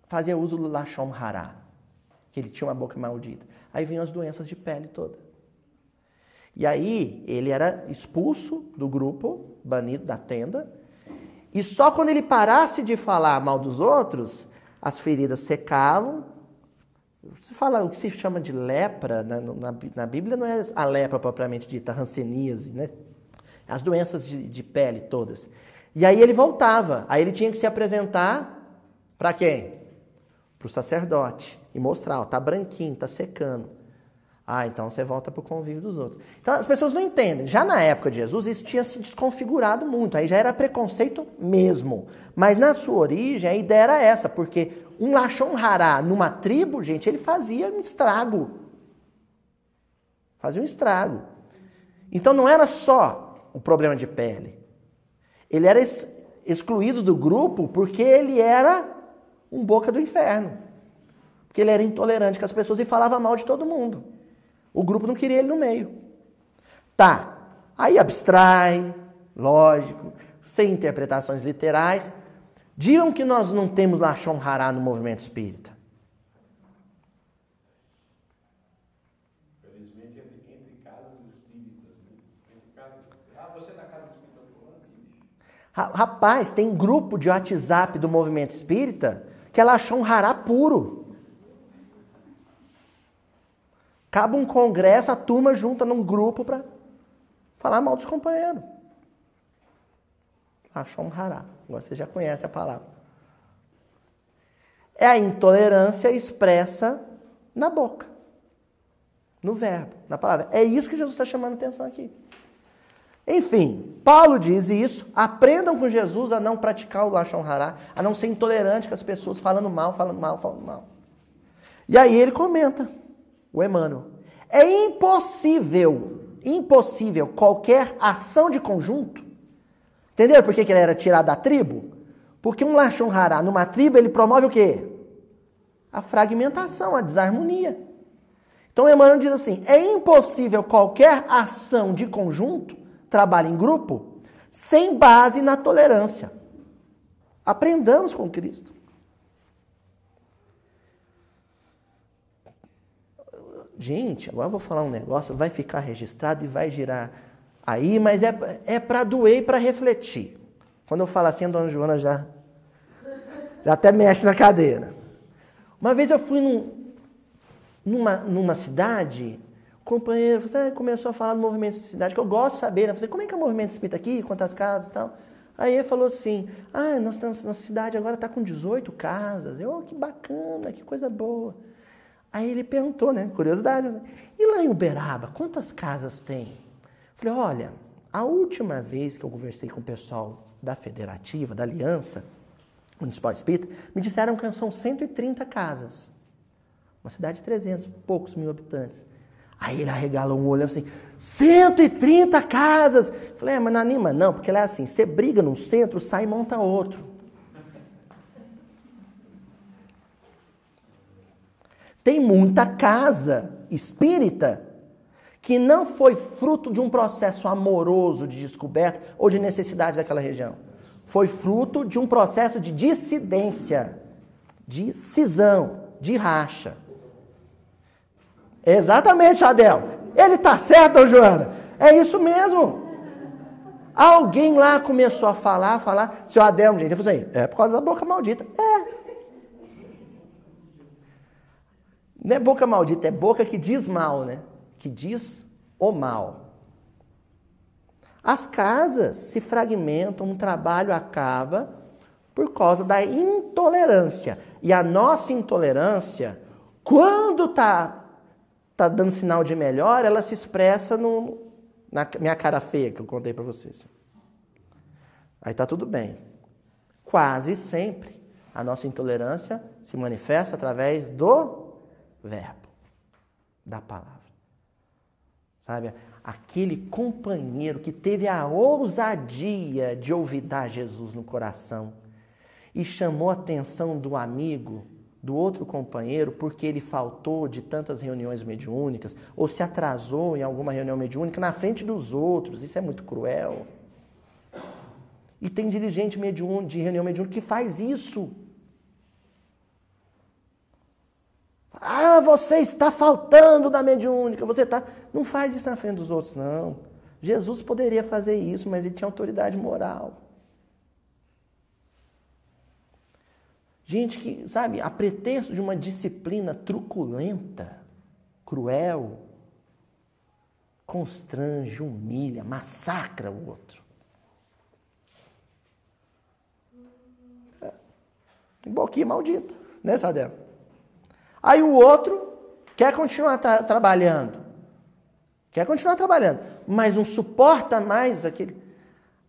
fazia uso do Lashon Hará, que ele tinha uma boca maldita. Aí vinham as doenças de pele toda. E aí ele era expulso do grupo, banido da tenda, e só quando ele parasse de falar mal dos outros, as feridas secavam, você fala o que se chama de lepra na, na, na Bíblia não é a lepra propriamente dita, a né? As doenças de, de pele todas. E aí ele voltava, aí ele tinha que se apresentar para quem? Para o sacerdote e mostrar, ó, tá branquinho, tá secando. Ah, então você volta para o convívio dos outros. Então as pessoas não entendem. Já na época de Jesus isso tinha se desconfigurado muito, aí já era preconceito mesmo. Mas na sua origem a ideia era essa, porque um Lachon Hará numa tribo, gente, ele fazia um estrago. Fazia um estrago. Então não era só o problema de pele. Ele era excluído do grupo porque ele era um boca do inferno. Porque ele era intolerante com as pessoas e falava mal de todo mundo. O grupo não queria ele no meio. Tá. Aí abstrai, lógico, sem interpretações literais. Digam que nós não temos Lachon Hará no movimento espírita. Felizmente, entre casas espíritas. Ah, você na casa espírita Rapaz, tem grupo de WhatsApp do movimento espírita que é Lachon Hará puro. Acaba um congresso, a turma junta num grupo para falar mal dos companheiros. Hará. Agora você já conhece a palavra. É a intolerância expressa na boca, no verbo, na palavra. É isso que Jesus está chamando atenção aqui. Enfim, Paulo diz isso, aprendam com Jesus a não praticar o Lachon Hará, a não ser intolerante com as pessoas falando mal, falando mal, falando mal. E aí ele comenta, o Emmanuel, é impossível, impossível qualquer ação de conjunto. Entendeu por que, que ele era tirado da tribo? Porque um Lachon Hará numa tribo ele promove o quê? A fragmentação, a desarmonia. Então Emmanuel diz assim: é impossível qualquer ação de conjunto trabalho em grupo sem base na tolerância. Aprendamos com Cristo. Gente, agora eu vou falar um negócio, vai ficar registrado e vai girar aí, mas é, é para doer e para refletir. Quando eu falo assim, a dona Joana já, já até mexe na cadeira. Uma vez eu fui num, numa, numa cidade companheiro você começou a falar do movimento de cidade, que eu gosto de saber, né? Falei, como é que é o movimento espírita aqui, quantas casas e tal? Aí ele falou assim, ah, nossa, nossa cidade agora está com 18 casas. Eu, oh, que bacana, que coisa boa. Aí ele perguntou, né, curiosidade, né? e lá em Uberaba, quantas casas tem? Falei, olha, a última vez que eu conversei com o pessoal da federativa, da aliança municipal espírita, me disseram que são 130 casas. Uma cidade de 300, poucos mil habitantes. Aí ele arregalou um olho assim, 130 casas. Falei, é, mas não anima não, porque ela é assim, você briga num centro, sai e monta outro. Tem muita casa espírita que não foi fruto de um processo amoroso de descoberta ou de necessidade daquela região. Foi fruto de um processo de dissidência, de cisão, de racha. Exatamente, Adel. Ele está certo, Joana. É isso mesmo. Alguém lá começou a falar, falar. Seu Adel, gente, eu falei, é por causa da boca maldita. É. Não é boca maldita, é boca que diz mal, né? Que diz o mal. As casas se fragmentam, um trabalho acaba por causa da intolerância. E a nossa intolerância, quando está está dando sinal de melhor, ela se expressa no, na minha cara feia que eu contei para vocês. Aí está tudo bem. Quase sempre a nossa intolerância se manifesta através do verbo, da palavra. Sabe? Aquele companheiro que teve a ousadia de ouvidar Jesus no coração e chamou a atenção do amigo do outro companheiro porque ele faltou de tantas reuniões mediúnicas ou se atrasou em alguma reunião mediúnica na frente dos outros. Isso é muito cruel. E tem dirigente de reunião mediúnica que faz isso. Ah, você está faltando da mediúnica, você está. Não faz isso na frente dos outros, não. Jesus poderia fazer isso, mas ele tinha autoridade moral. Gente que, sabe, a pretexto de uma disciplina truculenta, cruel, constrange, humilha, massacra o outro. É. Boquinha maldita, né, Sadel? Aí o outro quer continuar tra trabalhando. Quer continuar trabalhando, mas não suporta mais aquele,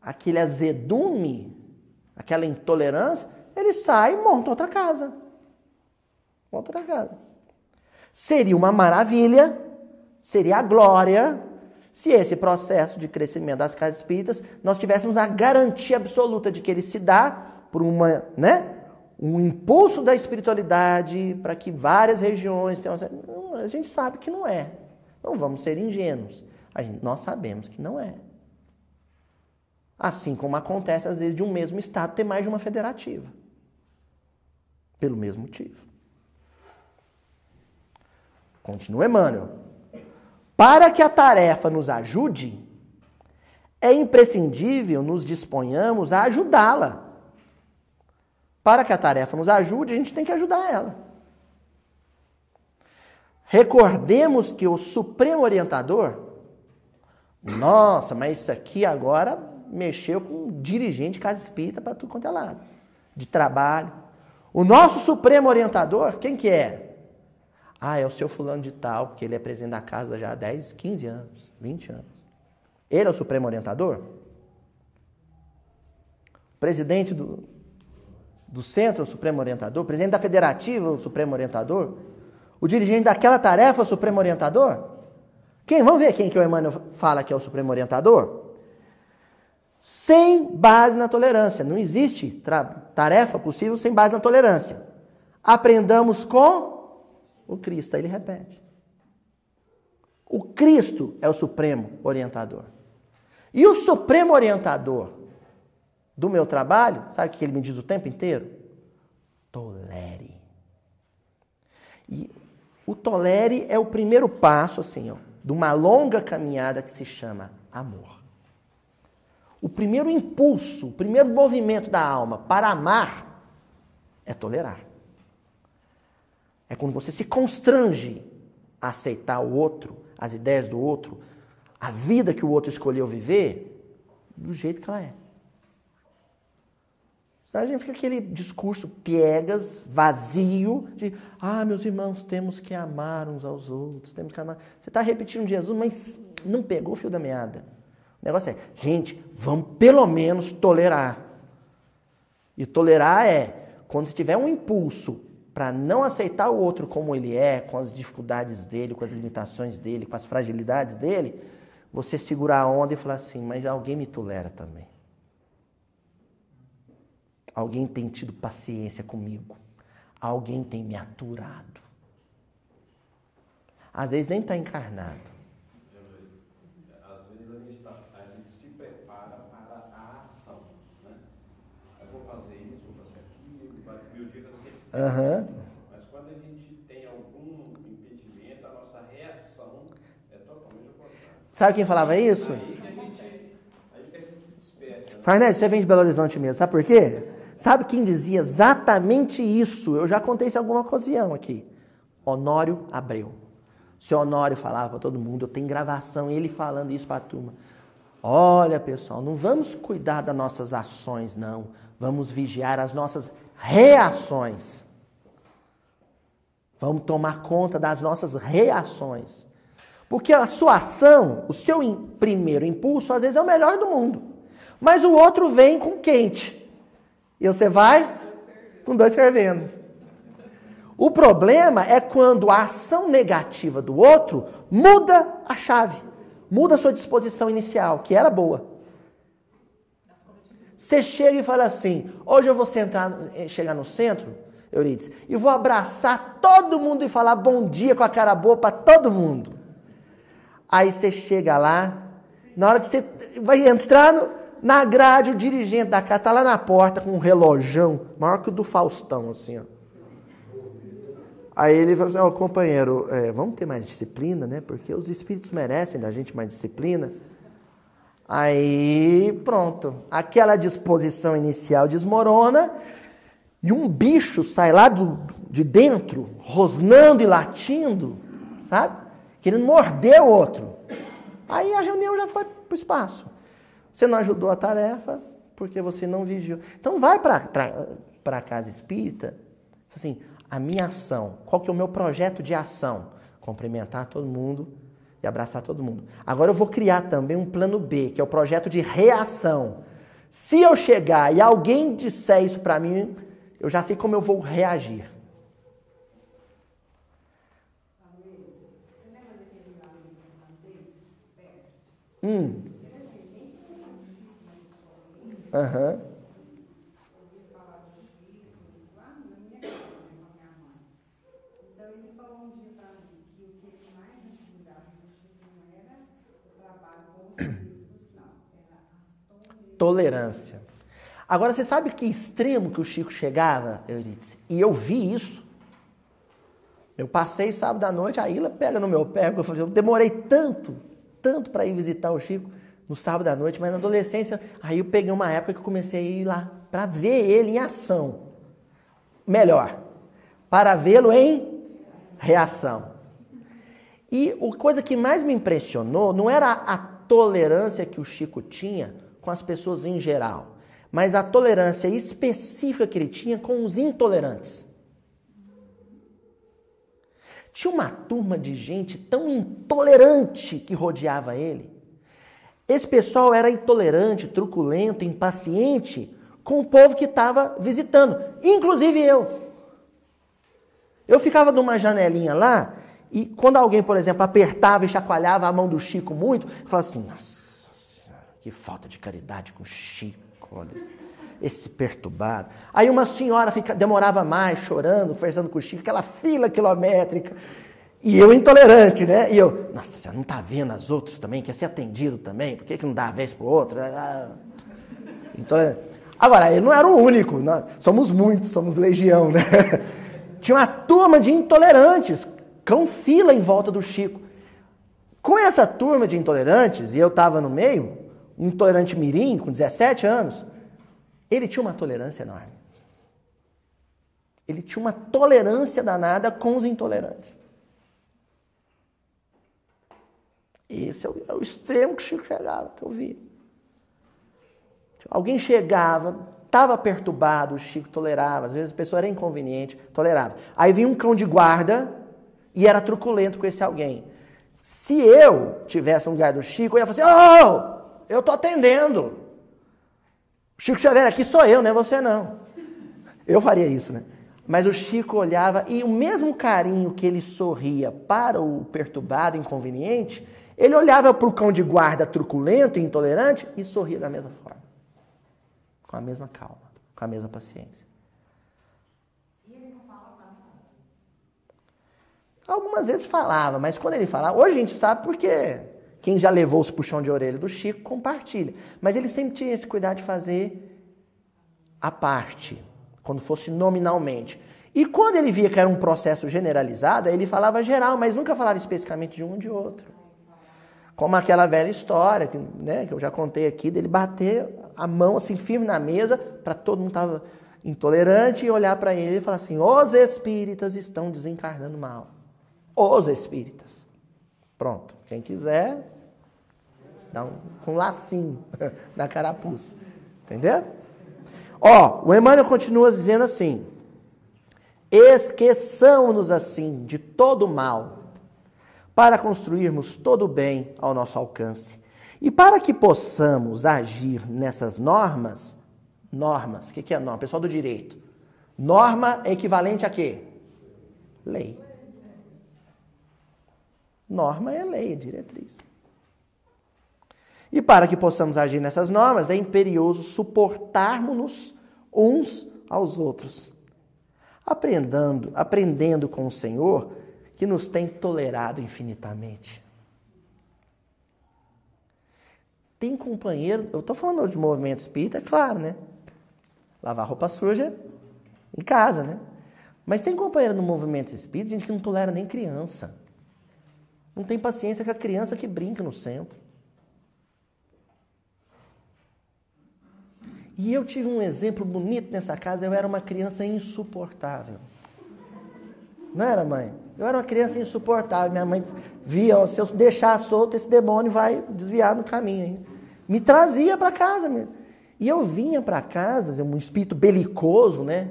aquele azedume, aquela intolerância ele sai e monta outra casa. Monta outra casa. Seria uma maravilha, seria a glória, se esse processo de crescimento das casas espíritas nós tivéssemos a garantia absoluta de que ele se dá por uma, né, um impulso da espiritualidade para que várias regiões tenham. A gente sabe que não é. Não vamos ser ingênuos. A gente, nós sabemos que não é. Assim como acontece às vezes de um mesmo estado ter mais de uma federativa. Pelo mesmo motivo. Continua Emmanuel. Para que a tarefa nos ajude, é imprescindível nos disponhamos a ajudá-la. Para que a tarefa nos ajude, a gente tem que ajudar ela. Recordemos que o Supremo Orientador, nossa, mas isso aqui agora mexeu com um dirigente de casa espírita para tudo quanto é lado. De trabalho, o nosso supremo orientador, quem que é? Ah, é o seu fulano de tal, porque ele é presidente da casa já há 10, 15 anos, 20 anos. Ele é o supremo orientador? Presidente do, do centro o supremo orientador? Presidente da federativa o supremo orientador? O dirigente daquela tarefa o supremo orientador? Quem? Vamos ver quem que o Emmanuel fala que é o supremo orientador? Sem base na tolerância. Não existe tarefa possível sem base na tolerância. Aprendamos com o Cristo. Aí ele repete. O Cristo é o supremo orientador. E o supremo orientador do meu trabalho, sabe o que ele me diz o tempo inteiro? Tolere. E o tolere é o primeiro passo, assim, ó, de uma longa caminhada que se chama amor. O primeiro impulso, o primeiro movimento da alma para amar é tolerar. É quando você se constrange a aceitar o outro, as ideias do outro, a vida que o outro escolheu viver, do jeito que ela é. Senão a gente fica aquele discurso piegas, vazio, de ah, meus irmãos, temos que amar uns aos outros, temos que amar. Você está repetindo Jesus, mas não pegou o fio da meada. O negócio é, gente, vamos pelo menos tolerar. E tolerar é quando você tiver um impulso para não aceitar o outro como ele é, com as dificuldades dele, com as limitações dele, com as fragilidades dele, você segurar a onda e falar assim, mas alguém me tolera também. Alguém tem tido paciência comigo. Alguém tem me aturado. Às vezes nem está encarnado. Às vezes a gente, tá, a gente, se prepara para a ação. Né? Eu vou fazer isso, vou fazer aquilo, meu dia vai ser. Uhum. Mas quando a gente tem algum impedimento, a nossa reação é totalmente contrário. Sabe quem falava isso? Aí que a gente, aí que a gente se desperta. Né? Farnese, você vem de Belo Horizonte mesmo. Sabe por quê? Sabe quem dizia exatamente isso? Eu já contei isso em alguma ocasião aqui. Honório Abreu. Seu Honório falava para todo mundo, eu tenho gravação, ele falando isso para a turma. Olha, pessoal, não vamos cuidar das nossas ações, não. Vamos vigiar as nossas reações. Vamos tomar conta das nossas reações. Porque a sua ação, o seu primeiro impulso, às vezes é o melhor do mundo. Mas o outro vem com quente. E você vai com dois fervendo. O problema é quando a ação negativa do outro muda a chave, muda a sua disposição inicial, que era boa. Você chega e fala assim: hoje eu vou sentar, eh, chegar no centro, Euridice, e vou abraçar todo mundo e falar bom dia com a cara boa para todo mundo. Aí você chega lá, na hora que você vai entrar no, na grade, o dirigente da casa está lá na porta com um relojão, maior que o do Faustão, assim, ó. Aí ele falou assim, ó, oh, companheiro, é, vamos ter mais disciplina, né? Porque os espíritos merecem da gente mais disciplina. Aí, pronto. Aquela disposição inicial desmorona e um bicho sai lá do, de dentro, rosnando e latindo, sabe? Querendo morder o outro. Aí a reunião já foi para o espaço. Você não ajudou a tarefa porque você não vigiou. Então vai para a casa espírita, assim, a minha ação, qual que é o meu projeto de ação? Cumprimentar todo mundo e abraçar todo mundo. Agora eu vou criar também um plano B, que é o projeto de reação. Se eu chegar e alguém disser isso para mim, eu já sei como eu vou reagir. Hum. Aham. Tolerância. Agora, você sabe que extremo que o Chico chegava, Euridice? E eu vi isso. Eu passei sábado à noite, a Ilha pega no meu pé, eu, falei, eu demorei tanto, tanto para ir visitar o Chico no sábado à noite, mas na adolescência, aí eu peguei uma época que eu comecei a ir lá para ver ele em ação. Melhor, para vê-lo em reação. E a coisa que mais me impressionou não era a tolerância que o Chico tinha com as pessoas em geral, mas a tolerância específica que ele tinha com os intolerantes. Tinha uma turma de gente tão intolerante que rodeava ele Esse pessoal era intolerante, truculento, impaciente com o povo que estava visitando, inclusive eu. Eu ficava numa janelinha lá e quando alguém, por exemplo, apertava e chacoalhava a mão do Chico muito, eu falava assim: Nossa Senhora, que falta de caridade com o Chico, olha esse perturbado. Aí uma senhora fica, demorava mais, chorando, conversando com o Chico, aquela fila quilométrica. E eu intolerante, né? E eu, nossa, você não está vendo as outras também? Quer ser atendido também? Por que, que não dá a vez para o outro? Então, agora, ele não era o único, nós somos muitos, somos legião, né? <laughs> Tinha uma turma de intolerantes, cão fila em volta do Chico. Com essa turma de intolerantes, e eu estava no meio, um intolerante mirim, com 17 anos, ele tinha uma tolerância enorme. Ele tinha uma tolerância danada com os intolerantes. Esse é o, é o extremo que Chico chegava, que eu vi. Alguém chegava, estava perturbado, o Chico tolerava, às vezes a pessoa era inconveniente, tolerava. Aí vinha um cão de guarda e era truculento com esse alguém. Se eu tivesse um lugar do Chico, eu ia falar assim: Oh, eu tô atendendo. Chico Xavier aqui sou eu, não é você não. Eu faria isso, né? Mas o Chico olhava e o mesmo carinho que ele sorria para o perturbado, inconveniente, ele olhava para o cão de guarda truculento e intolerante e sorria da mesma forma. Com a mesma calma, com a mesma paciência. Algumas vezes falava, mas quando ele falava, hoje a gente sabe porque quem já levou os puxão de orelha do Chico compartilha. Mas ele sempre tinha esse cuidado de fazer a parte, quando fosse nominalmente. E quando ele via que era um processo generalizado, ele falava geral, mas nunca falava especificamente de um ou de outro. Como aquela velha história que, né, que eu já contei aqui, dele bater a mão assim firme na mesa para todo mundo estar intolerante e olhar para ele e falar assim: os espíritas estão desencarnando mal. Os espíritas. Pronto. Quem quiser, dá um, um lacinho <laughs> na carapuça. Entendeu? Ó, o Emmanuel continua dizendo assim: esqueçamos-nos assim de todo mal para construirmos todo o bem ao nosso alcance. E para que possamos agir nessas normas, normas, o que, que é norma? Pessoal do direito. Norma é equivalente a quê? Lei. Norma é lei, é diretriz. E para que possamos agir nessas normas, é imperioso suportarmos-nos uns aos outros. Aprendendo, aprendendo com o Senhor que nos tem tolerado infinitamente. Tem companheiro, eu estou falando de movimento espírita, é claro, né? Lavar roupa suja em casa, né? Mas tem companheiro no movimento espírita, gente que não tolera nem criança. Não tem paciência com a criança que brinca no centro. E eu tive um exemplo bonito nessa casa, eu era uma criança insuportável. Não era, mãe? Eu era uma criança insuportável. Minha mãe via, ó, se eu deixar solto, esse demônio vai desviar no caminho. Hein? Me trazia para casa. E eu vinha para casa, um espírito belicoso, né?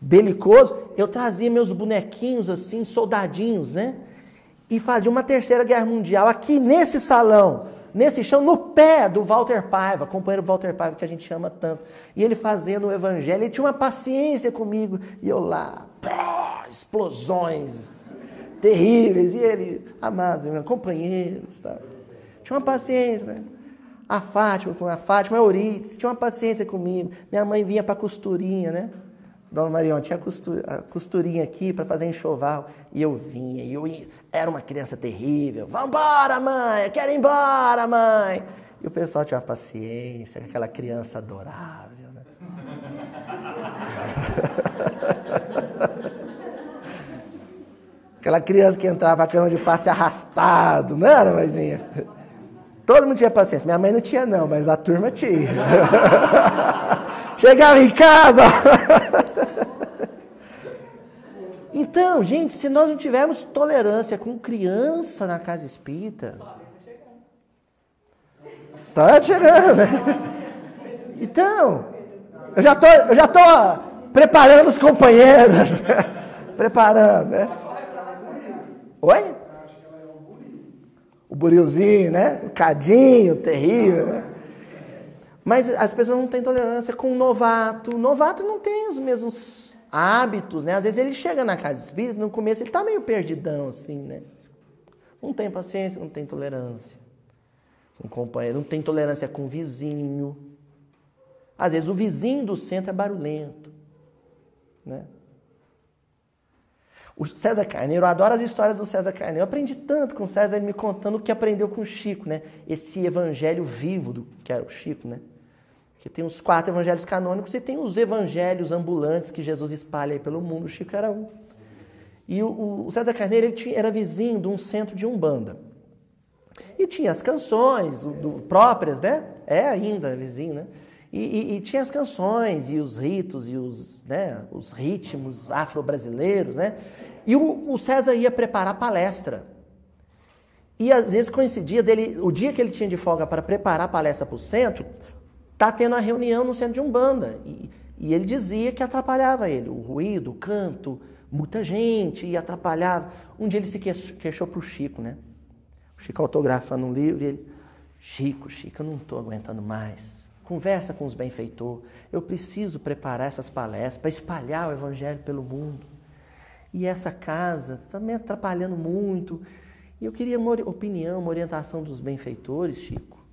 Belicoso. Eu trazia meus bonequinhos assim, soldadinhos, né? E fazia uma terceira guerra mundial aqui nesse salão nesse chão, no pé do Walter Paiva, companheiro Walter Paiva que a gente chama tanto. E ele fazendo o evangelho, ele tinha uma paciência comigo, e eu lá, explosões terríveis, e ele, amados companheiros, tá? tinha uma paciência, né? A Fátima, a Fátima, a Euridice, tinha uma paciência comigo. Minha mãe vinha para costurinha, né? Dona Marion, tinha a costurinha aqui para fazer enxoval. E eu vinha, e eu ia, era uma criança terrível. Vambora, mãe! Eu quero ir embora, mãe! E o pessoal tinha uma paciência, aquela criança adorável. Né? Aquela criança que entrava na cama de passe arrastado, não era, mãezinha? Todo mundo tinha paciência. Minha mãe não tinha, não, mas a turma tinha. <laughs> Chegava em casa. <laughs> então, gente, se nós não tivermos tolerância com criança na casa espírita. Tá chegando, né? Então, eu já tô, eu já tô preparando os companheiros. <laughs> preparando, né? Oi? o burilzinho, né? O cadinho terrível, né? Mas as pessoas não têm tolerância com o novato. O novato não tem os mesmos hábitos, né? Às vezes ele chega na casa espírita, no começo ele tá meio perdidão, assim, né? Não tem paciência, não tem tolerância com o companheiro, não tem tolerância com o vizinho. Às vezes o vizinho do centro é barulhento, né? O César Carneiro, eu adoro as histórias do César Carneiro. Eu aprendi tanto com o César, ele me contando o que aprendeu com o Chico, né? Esse evangelho vivo do que era o Chico, né? Que tem os quatro evangelhos canônicos e tem os evangelhos ambulantes que Jesus espalha aí pelo mundo. O Chico era um. E o, o César Carneiro ele tinha, era vizinho de um centro de Umbanda. E tinha as canções do, do, próprias, né? É ainda vizinho, né? E, e, e, tinha as canções e os ritos e os, né, os ritmos afro-brasileiros, né? E o, o César ia preparar palestra. E às vezes coincidia dele, o dia que ele tinha de folga para preparar a palestra para o centro, tá tendo a reunião no centro de Umbanda. E, e ele dizia que atrapalhava ele, o ruído, o canto, muita gente, e atrapalhava. Um dia ele se queixou para o Chico, né? O Chico autografando um livro e ele, Chico, Chico, eu não estou aguentando mais. Conversa com os benfeitores. Eu preciso preparar essas palestras para espalhar o evangelho pelo mundo. E essa casa está me atrapalhando muito. E eu queria uma opinião, uma orientação dos benfeitores, Chico.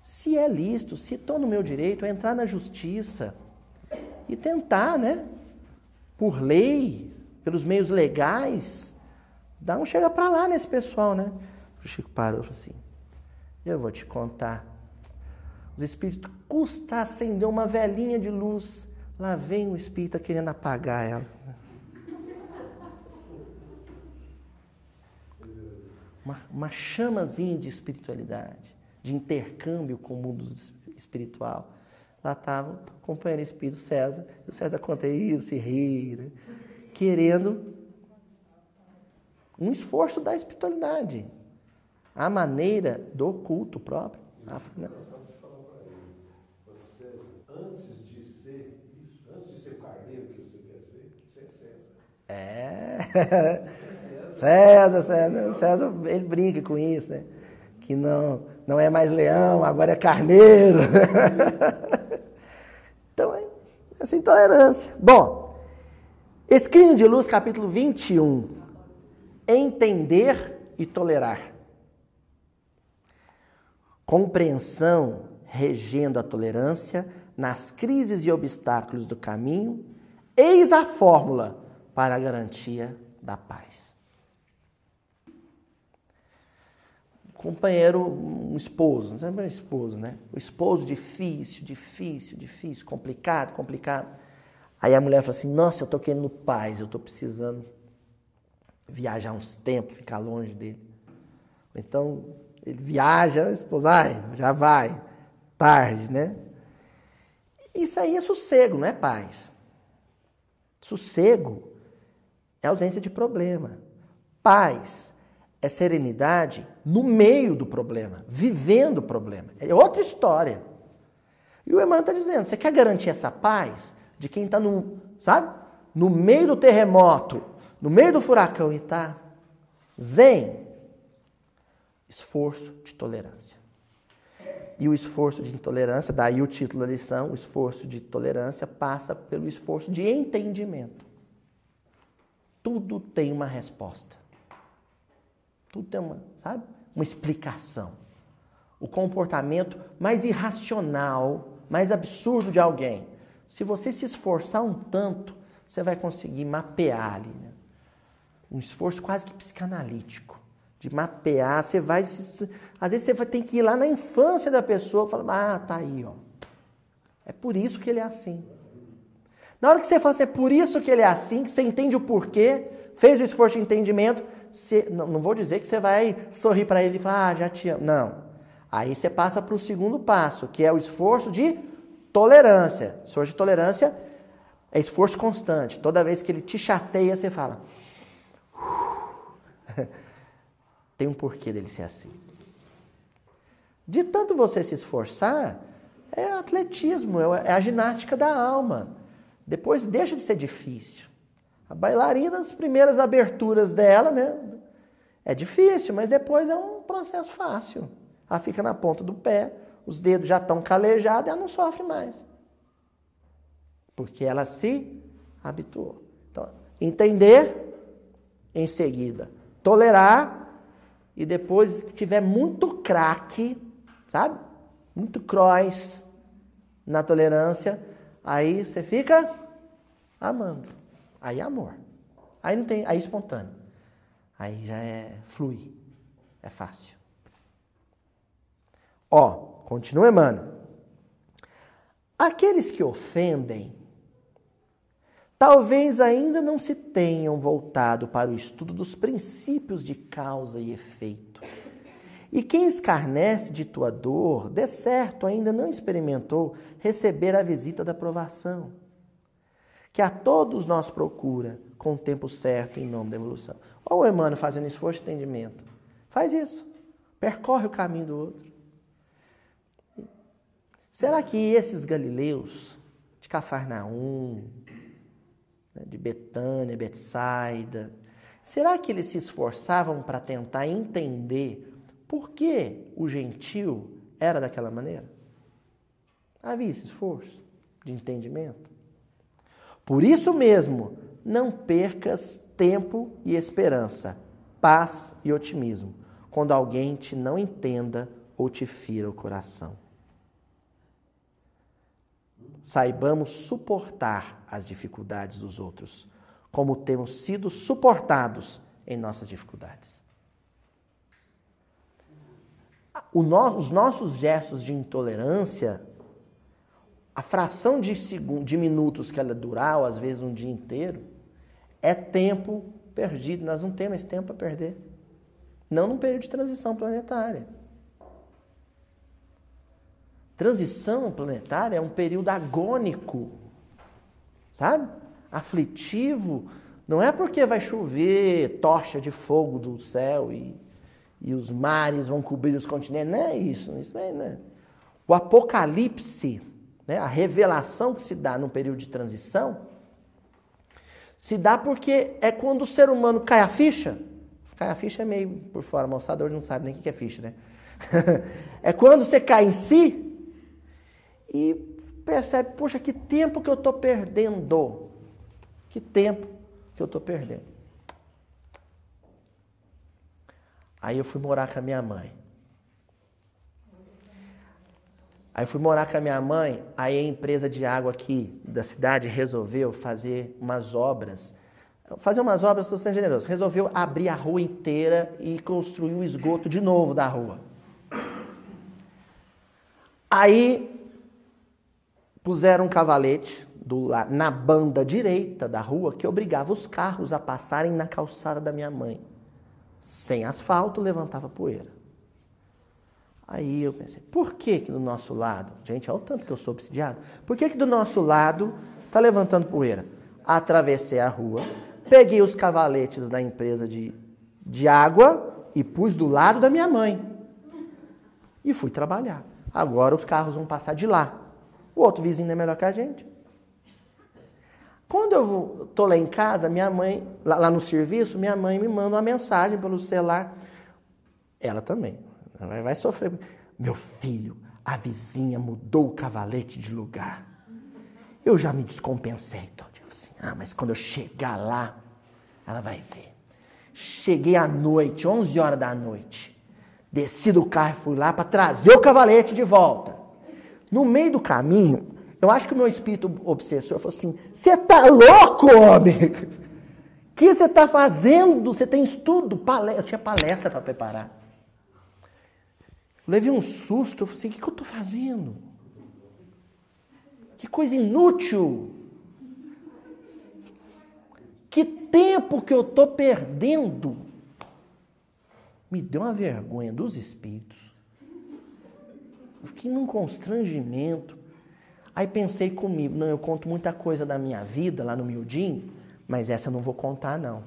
Se é lícito, se estou no meu direito, a entrar na justiça e tentar, né, por lei, pelos meios legais, dar um chega para lá nesse pessoal, né? O Chico parou assim: Eu vou te contar. Os espíritos custa acender uma velhinha de luz. Lá vem o espírito querendo apagar ela. Uma, uma chamazinha de espiritualidade de intercâmbio com o mundo espiritual. Lá estava o companheiro espírito César, e o César conta isso, se ri, né? querendo um esforço da espiritualidade, a maneira do culto próprio. Né? É. <laughs> César, César, César, ele brinca com isso, né? Que não, não é mais leão, agora é carneiro. <laughs> então, é essa intolerância. Bom, Escrínio de Luz, capítulo 21. Entender e tolerar. Compreensão regendo a tolerância nas crises e obstáculos do caminho. Eis a fórmula para a garantia da paz. companheiro, um esposo, não sempre é um esposo, né? O esposo difícil, difícil, difícil, complicado, complicado. Aí a mulher fala assim: Nossa, eu tô querendo paz, eu tô precisando viajar uns tempos, ficar longe dele. Então ele viaja, a esposa, ai, já vai, tarde, né? Isso aí é sossego, não é paz. Sossego é ausência de problema. Paz é serenidade no meio do problema, vivendo o problema. É outra história. E o Emmanuel está dizendo: você quer garantir essa paz de quem está no, sabe, no meio do terremoto, no meio do furacão e está zen? Esforço de tolerância. E o esforço de intolerância, daí o título da lição, o esforço de tolerância passa pelo esforço de entendimento. Tudo tem uma resposta. Tudo tem uma, sabe? Uma explicação. O comportamento mais irracional, mais absurdo de alguém. Se você se esforçar um tanto, você vai conseguir mapear ali. Né? Um esforço quase que psicanalítico. De mapear, você vai. Às vezes você vai ter que ir lá na infância da pessoa e falar: ah, tá aí, ó. É por isso que ele é assim. Na hora que você fala assim, é por isso que ele é assim, que você entende o porquê, fez o esforço de entendimento, você, não, não vou dizer que você vai sorrir para ele e falar, ah, já te amo. Não. Aí você passa para o segundo passo, que é o esforço de tolerância. Esforço de tolerância é esforço constante. Toda vez que ele te chateia, você fala. <laughs> Tem um porquê dele ser assim. De tanto você se esforçar, é atletismo, é a ginástica da alma. Depois deixa de ser difícil. A bailarina, as primeiras aberturas dela, né? É difícil, mas depois é um, processo fácil. Ela fica na ponta do pé, os dedos já estão calejados e ela não sofre mais. Porque ela se habituou. Então, entender, em seguida, tolerar e depois que tiver muito craque, sabe? Muito cross na tolerância, aí você fica amando. Aí é amor. Aí não tem, aí é espontâneo. Aí já é flui. É fácil. Ó, continua Emmanuel. Aqueles que ofendem talvez ainda não se tenham voltado para o estudo dos princípios de causa e efeito. E quem escarnece de tua dor, de certo ainda não experimentou receber a visita da provação, que a todos nós procura com o tempo certo em nome da evolução. Olha o Emmanuel fazendo esforço de entendimento. Faz isso. Percorre o caminho do outro. Será que esses galileus de Cafarnaum, né, de Betânia, Betsaida. Será que eles se esforçavam para tentar entender por que o gentil era daquela maneira? Havia esse esforço de entendimento? Por isso mesmo, não percas tempo e esperança, paz e otimismo, quando alguém te não entenda ou te fira o coração saibamos suportar as dificuldades dos outros, como temos sido suportados em nossas dificuldades. No, os nossos gestos de intolerância, a fração de, segundos, de minutos que ela durar, ou às vezes um dia inteiro, é tempo perdido. Nós não temos esse tempo para perder. Não num período de transição planetária. Transição planetária é um período agônico, sabe? Aflitivo. Não é porque vai chover tocha de fogo do céu e, e os mares vão cobrir os continentes. Não é isso. isso é, né? O apocalipse, né? a revelação que se dá no período de transição, se dá porque é quando o ser humano cai a ficha. Cai a ficha é meio por fora, o moçador não sabe nem o que é ficha, né? <laughs> é quando você cai em si e percebe, poxa, que tempo que eu estou perdendo. Que tempo que eu estou perdendo. Aí eu fui morar com a minha mãe. Aí fui morar com a minha mãe, aí a empresa de água aqui da cidade resolveu fazer umas obras. Fazer umas obras, estou sendo generoso. Resolveu abrir a rua inteira e construir o esgoto de novo da rua. Aí puseram um cavalete do, na banda direita da rua que obrigava os carros a passarem na calçada da minha mãe. Sem asfalto, levantava poeira. Aí eu pensei, por que que do nosso lado, gente, olha o tanto que eu sou obsidiado, por que que do nosso lado está levantando poeira? Atravessei a rua, peguei os cavaletes da empresa de, de água e pus do lado da minha mãe. E fui trabalhar. Agora os carros vão passar de lá. O outro vizinho é melhor que a gente. Quando eu estou lá em casa, minha mãe, lá, lá, no serviço, minha mãe me manda uma mensagem pelo celular. Ela também. Ela vai sofrer. Meu filho, a vizinha mudou o cavalete de lugar. Eu já me descompensei. Então, eu assim, ah, mas quando eu chegar lá, ela vai ver. Cheguei à noite, 11 horas da noite. Desci do carro e fui lá para trazer o cavalete de volta. No meio do caminho, eu acho que o meu espírito obsessor falou assim: Você tá louco, homem? O <laughs> que você está fazendo? Você tem estudo? Palestra. Eu tinha palestra para preparar. Eu levei um susto. Eu falei assim: O que, que eu estou fazendo? Que coisa inútil. Que tempo que eu estou perdendo. Me deu uma vergonha dos espíritos. Eu fiquei num constrangimento. Aí pensei comigo, não, eu conto muita coisa da minha vida lá no miudinho, mas essa eu não vou contar não.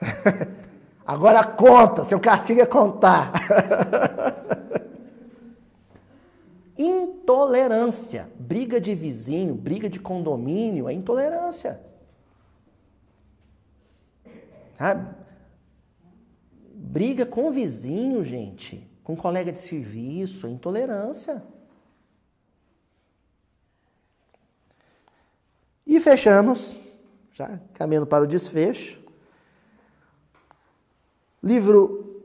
<laughs> Agora conta, seu castigo é contar. <laughs> Intolerância. Briga de vizinho, briga de condomínio é intolerância. Sabe? Briga com vizinho, gente, com um colega de serviço, é intolerância. E fechamos, já caminhando para o desfecho. Livro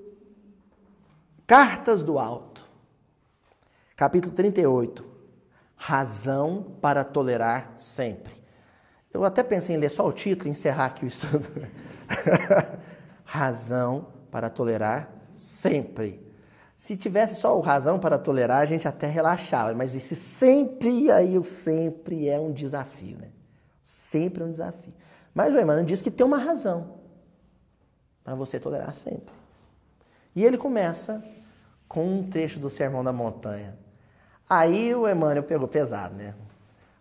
Cartas do Alto, capítulo 38. Razão para tolerar sempre. Eu até pensei em ler só o título e encerrar aqui o estudo. <laughs> razão para tolerar sempre. Se tivesse só o razão para tolerar, a gente até relaxava, mas esse sempre aí, o sempre é um desafio, né? Sempre é um desafio. Mas o Emmanuel diz que tem uma razão para você tolerar sempre. E ele começa com um trecho do Sermão da Montanha. Aí o Emmanuel pegou pesado, né?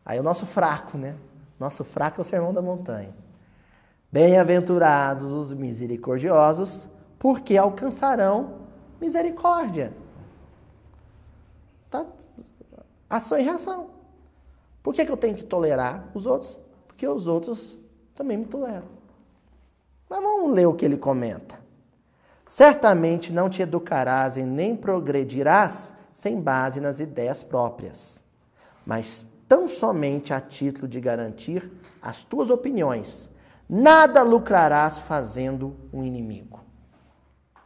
Aí o nosso fraco, né? Nosso fraco é o Sermão da Montanha. Bem-aventurados os misericordiosos, porque alcançarão misericórdia. Tá? Ação e reação. Por que, que eu tenho que tolerar os outros? Porque os outros também me toleram. Mas vamos ler o que ele comenta. Certamente não te educarás e nem progredirás sem base nas ideias próprias, mas tão somente a título de garantir as tuas opiniões. Nada lucrarás fazendo um inimigo.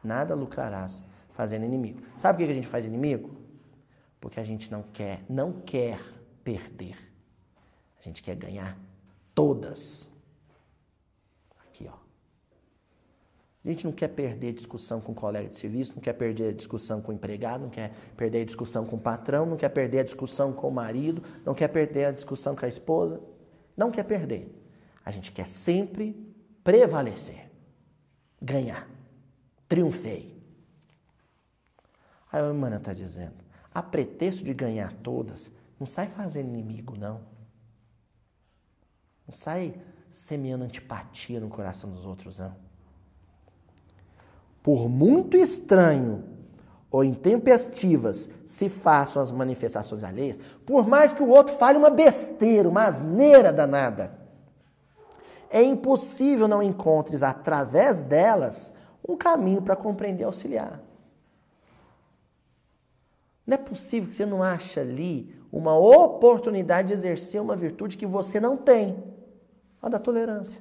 Nada lucrarás fazendo inimigo. Sabe por que a gente faz inimigo? Porque a gente não quer, não quer perder. A gente quer ganhar todas. Aqui, ó. A gente não quer perder discussão com colega de serviço, não quer perder a discussão com o empregado, não quer perder a discussão com o patrão, não quer perder a discussão com o marido, não quer perder a discussão com a esposa. Não quer perder. A gente quer sempre prevalecer, ganhar, triunfei. A Emmanuel está dizendo, a pretexto de ganhar todas, não sai fazendo inimigo, não. Não sai semeando antipatia no coração dos outros, não. Por muito estranho ou intempestivas se façam as manifestações alheias, por mais que o outro fale uma besteira, uma asneira danada, é impossível não encontres através delas um caminho para compreender e auxiliar. Não é possível que você não ache ali uma oportunidade de exercer uma virtude que você não tem, a da tolerância.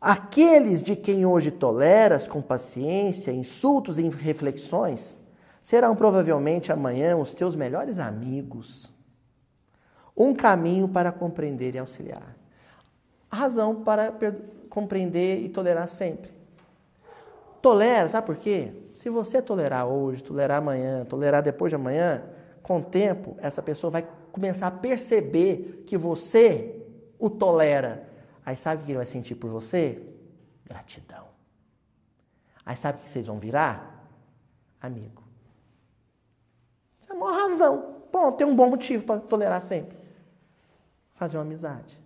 Aqueles de quem hoje toleras com paciência insultos e reflexões serão provavelmente amanhã os teus melhores amigos. Um caminho para compreender e auxiliar. A razão para compreender e tolerar sempre. Tolera, sabe por quê? Se você tolerar hoje, tolerar amanhã, tolerar depois de amanhã, com o tempo, essa pessoa vai começar a perceber que você o tolera. Aí sabe o que ele vai sentir por você? Gratidão. Aí sabe o que vocês vão virar? Amigo. Essa é a maior razão. Bom, tem um bom motivo para tolerar sempre. Fazer uma amizade.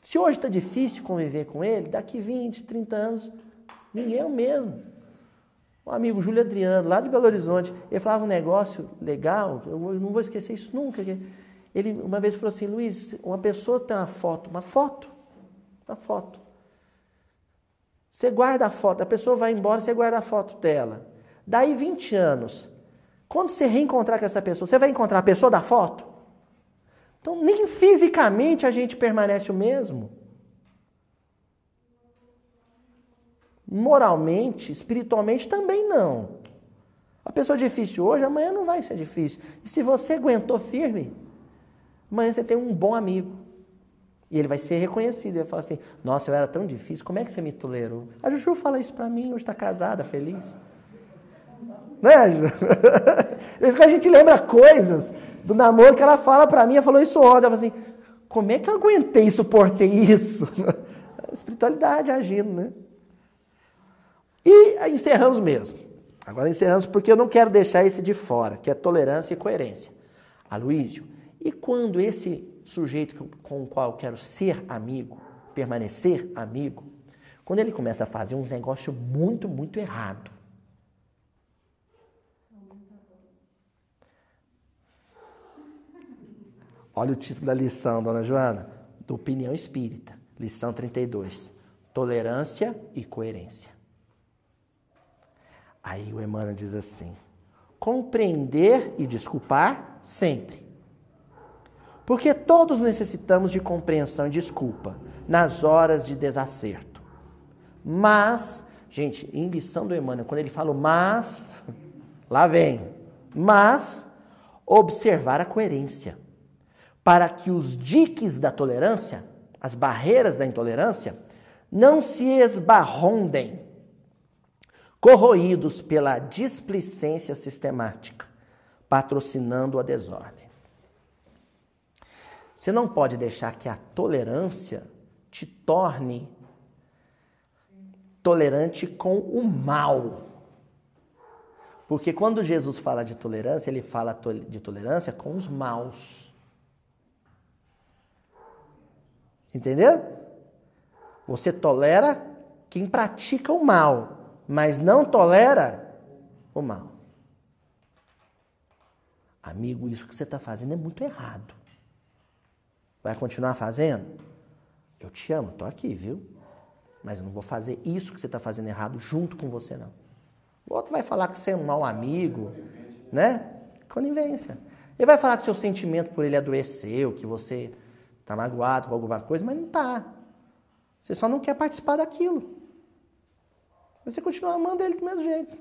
Se hoje está difícil conviver com ele, daqui 20, 30 anos, ninguém é o mesmo um amigo Júlio Adriano, lá de Belo Horizonte, ele falava um negócio legal, eu não vou esquecer isso nunca. Ele uma vez falou assim, Luiz, uma pessoa tem uma foto, uma foto, uma foto. Você guarda a foto, a pessoa vai embora, você guarda a foto dela. Daí 20 anos, quando você reencontrar com essa pessoa, você vai encontrar a pessoa da foto? Então, nem fisicamente a gente permanece o mesmo. Moralmente, espiritualmente também não. A pessoa difícil hoje, amanhã não vai ser difícil. E se você aguentou firme, amanhã você tem um bom amigo. E ele vai ser reconhecido. Ele vai falar assim: Nossa, eu era tão difícil, como é que você me tolerou? A Juju fala isso pra mim, hoje está casada, feliz. Né, Ju? <laughs> isso que a gente lembra coisas do namoro que ela fala pra mim, ela falou isso ontem. Ela falou assim: Como é que eu aguentei, suportei isso? <laughs> A espiritualidade agindo, né? E encerramos mesmo. Agora encerramos porque eu não quero deixar esse de fora, que é tolerância e coerência. Aloísio, e quando esse sujeito com o qual eu quero ser amigo, permanecer amigo, quando ele começa a fazer uns negócios muito, muito errado. Olha o título da lição, dona Joana, do Opinião Espírita. Lição 32. Tolerância e coerência. Aí o Emmanuel diz assim: compreender e desculpar sempre. Porque todos necessitamos de compreensão e desculpa nas horas de desacerto. Mas, gente, em lição do Emmanuel, quando ele fala mas, <laughs> lá vem, mas observar a coerência, para que os diques da tolerância, as barreiras da intolerância, não se esbarrondem corroídos pela displicência sistemática, patrocinando a desordem. Você não pode deixar que a tolerância te torne tolerante com o mal. Porque quando Jesus fala de tolerância, ele fala de tolerância com os maus. Entendeu? Você tolera quem pratica o mal mas não tolera o mal. Amigo, isso que você está fazendo é muito errado. Vai continuar fazendo? Eu te amo, estou aqui, viu? Mas eu não vou fazer isso que você está fazendo errado junto com você, não. O outro vai falar que você é um mau amigo, né? Conivência. Ele vai falar que seu sentimento por ele adoeceu, que você está magoado com alguma coisa, mas não está. Você só não quer participar daquilo. Você continua amando ele do mesmo jeito.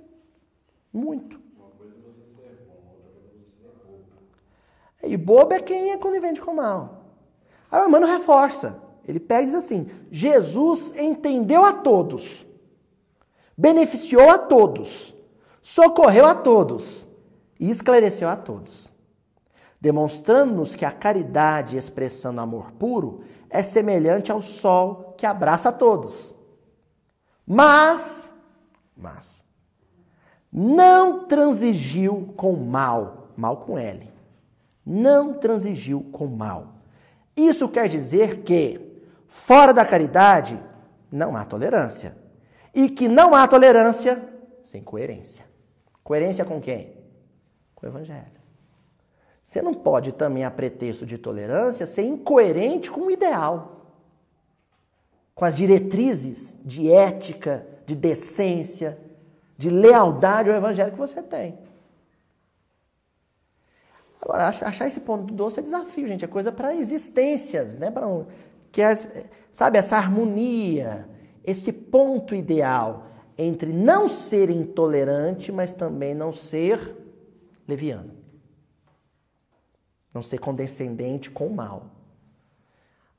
Muito. Uma coisa é você ser bom, outra coisa é você ser bobo. E bobo é quem é conivente com o mal. Aí o mano reforça. Ele pega e diz assim: Jesus entendeu a todos, beneficiou a todos, socorreu a todos e esclareceu a todos, demonstrando-nos que a caridade expressando amor puro é semelhante ao sol que abraça a todos. Mas mas não transigiu com mal, mal com L. Não transigiu com mal. Isso quer dizer que fora da caridade não há tolerância. E que não há tolerância sem coerência. Coerência com quem? Com o evangelho. Você não pode também, a pretexto de tolerância, ser incoerente com o ideal, com as diretrizes de ética, de decência, de lealdade ao evangelho que você tem. Agora, achar esse ponto doce é desafio, gente. É coisa para existências, né? Para um, que é, sabe essa harmonia, esse ponto ideal entre não ser intolerante, mas também não ser leviano. Não ser condescendente com o mal.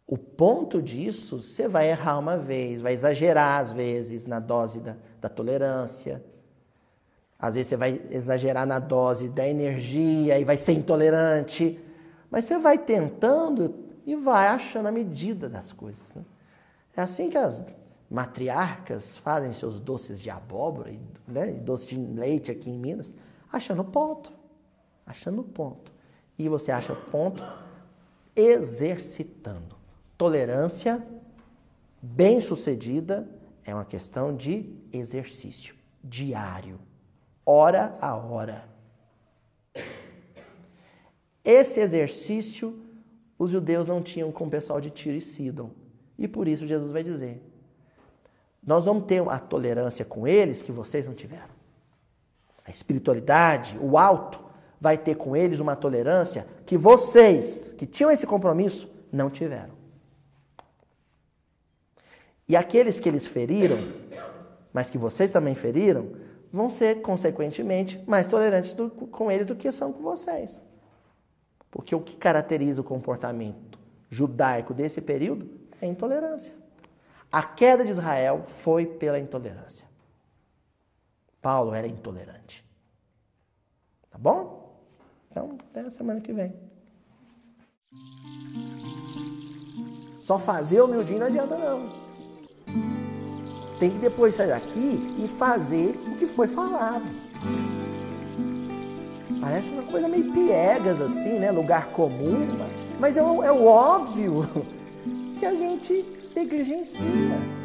O ponto disso, você vai errar uma vez, vai exagerar às vezes na dose da, da tolerância. Às vezes você vai exagerar na dose da energia e vai ser intolerante. Mas você vai tentando e vai achando a medida das coisas. Né? É assim que as matriarcas fazem seus doces de abóbora e né, doce de leite aqui em Minas, achando ponto. Achando ponto. E você acha ponto exercitando. Tolerância bem-sucedida é uma questão de exercício diário, hora a hora. Esse exercício os judeus não tinham com o pessoal de Tiro e Sidon. E por isso Jesus vai dizer: Nós vamos ter a tolerância com eles que vocês não tiveram. A espiritualidade, o alto, vai ter com eles uma tolerância que vocês, que tinham esse compromisso, não tiveram. E aqueles que eles feriram, mas que vocês também feriram, vão ser, consequentemente, mais tolerantes do, com eles do que são com vocês. Porque o que caracteriza o comportamento judaico desse período é a intolerância. A queda de Israel foi pela intolerância. Paulo era intolerante. Tá bom? Então, até a semana que vem. Só fazer humildinho não adianta não tem que depois sair daqui e fazer o que foi falado. Parece uma coisa meio piegas assim, né? Lugar comum, mas é o, é o óbvio <laughs> que a gente negligencia.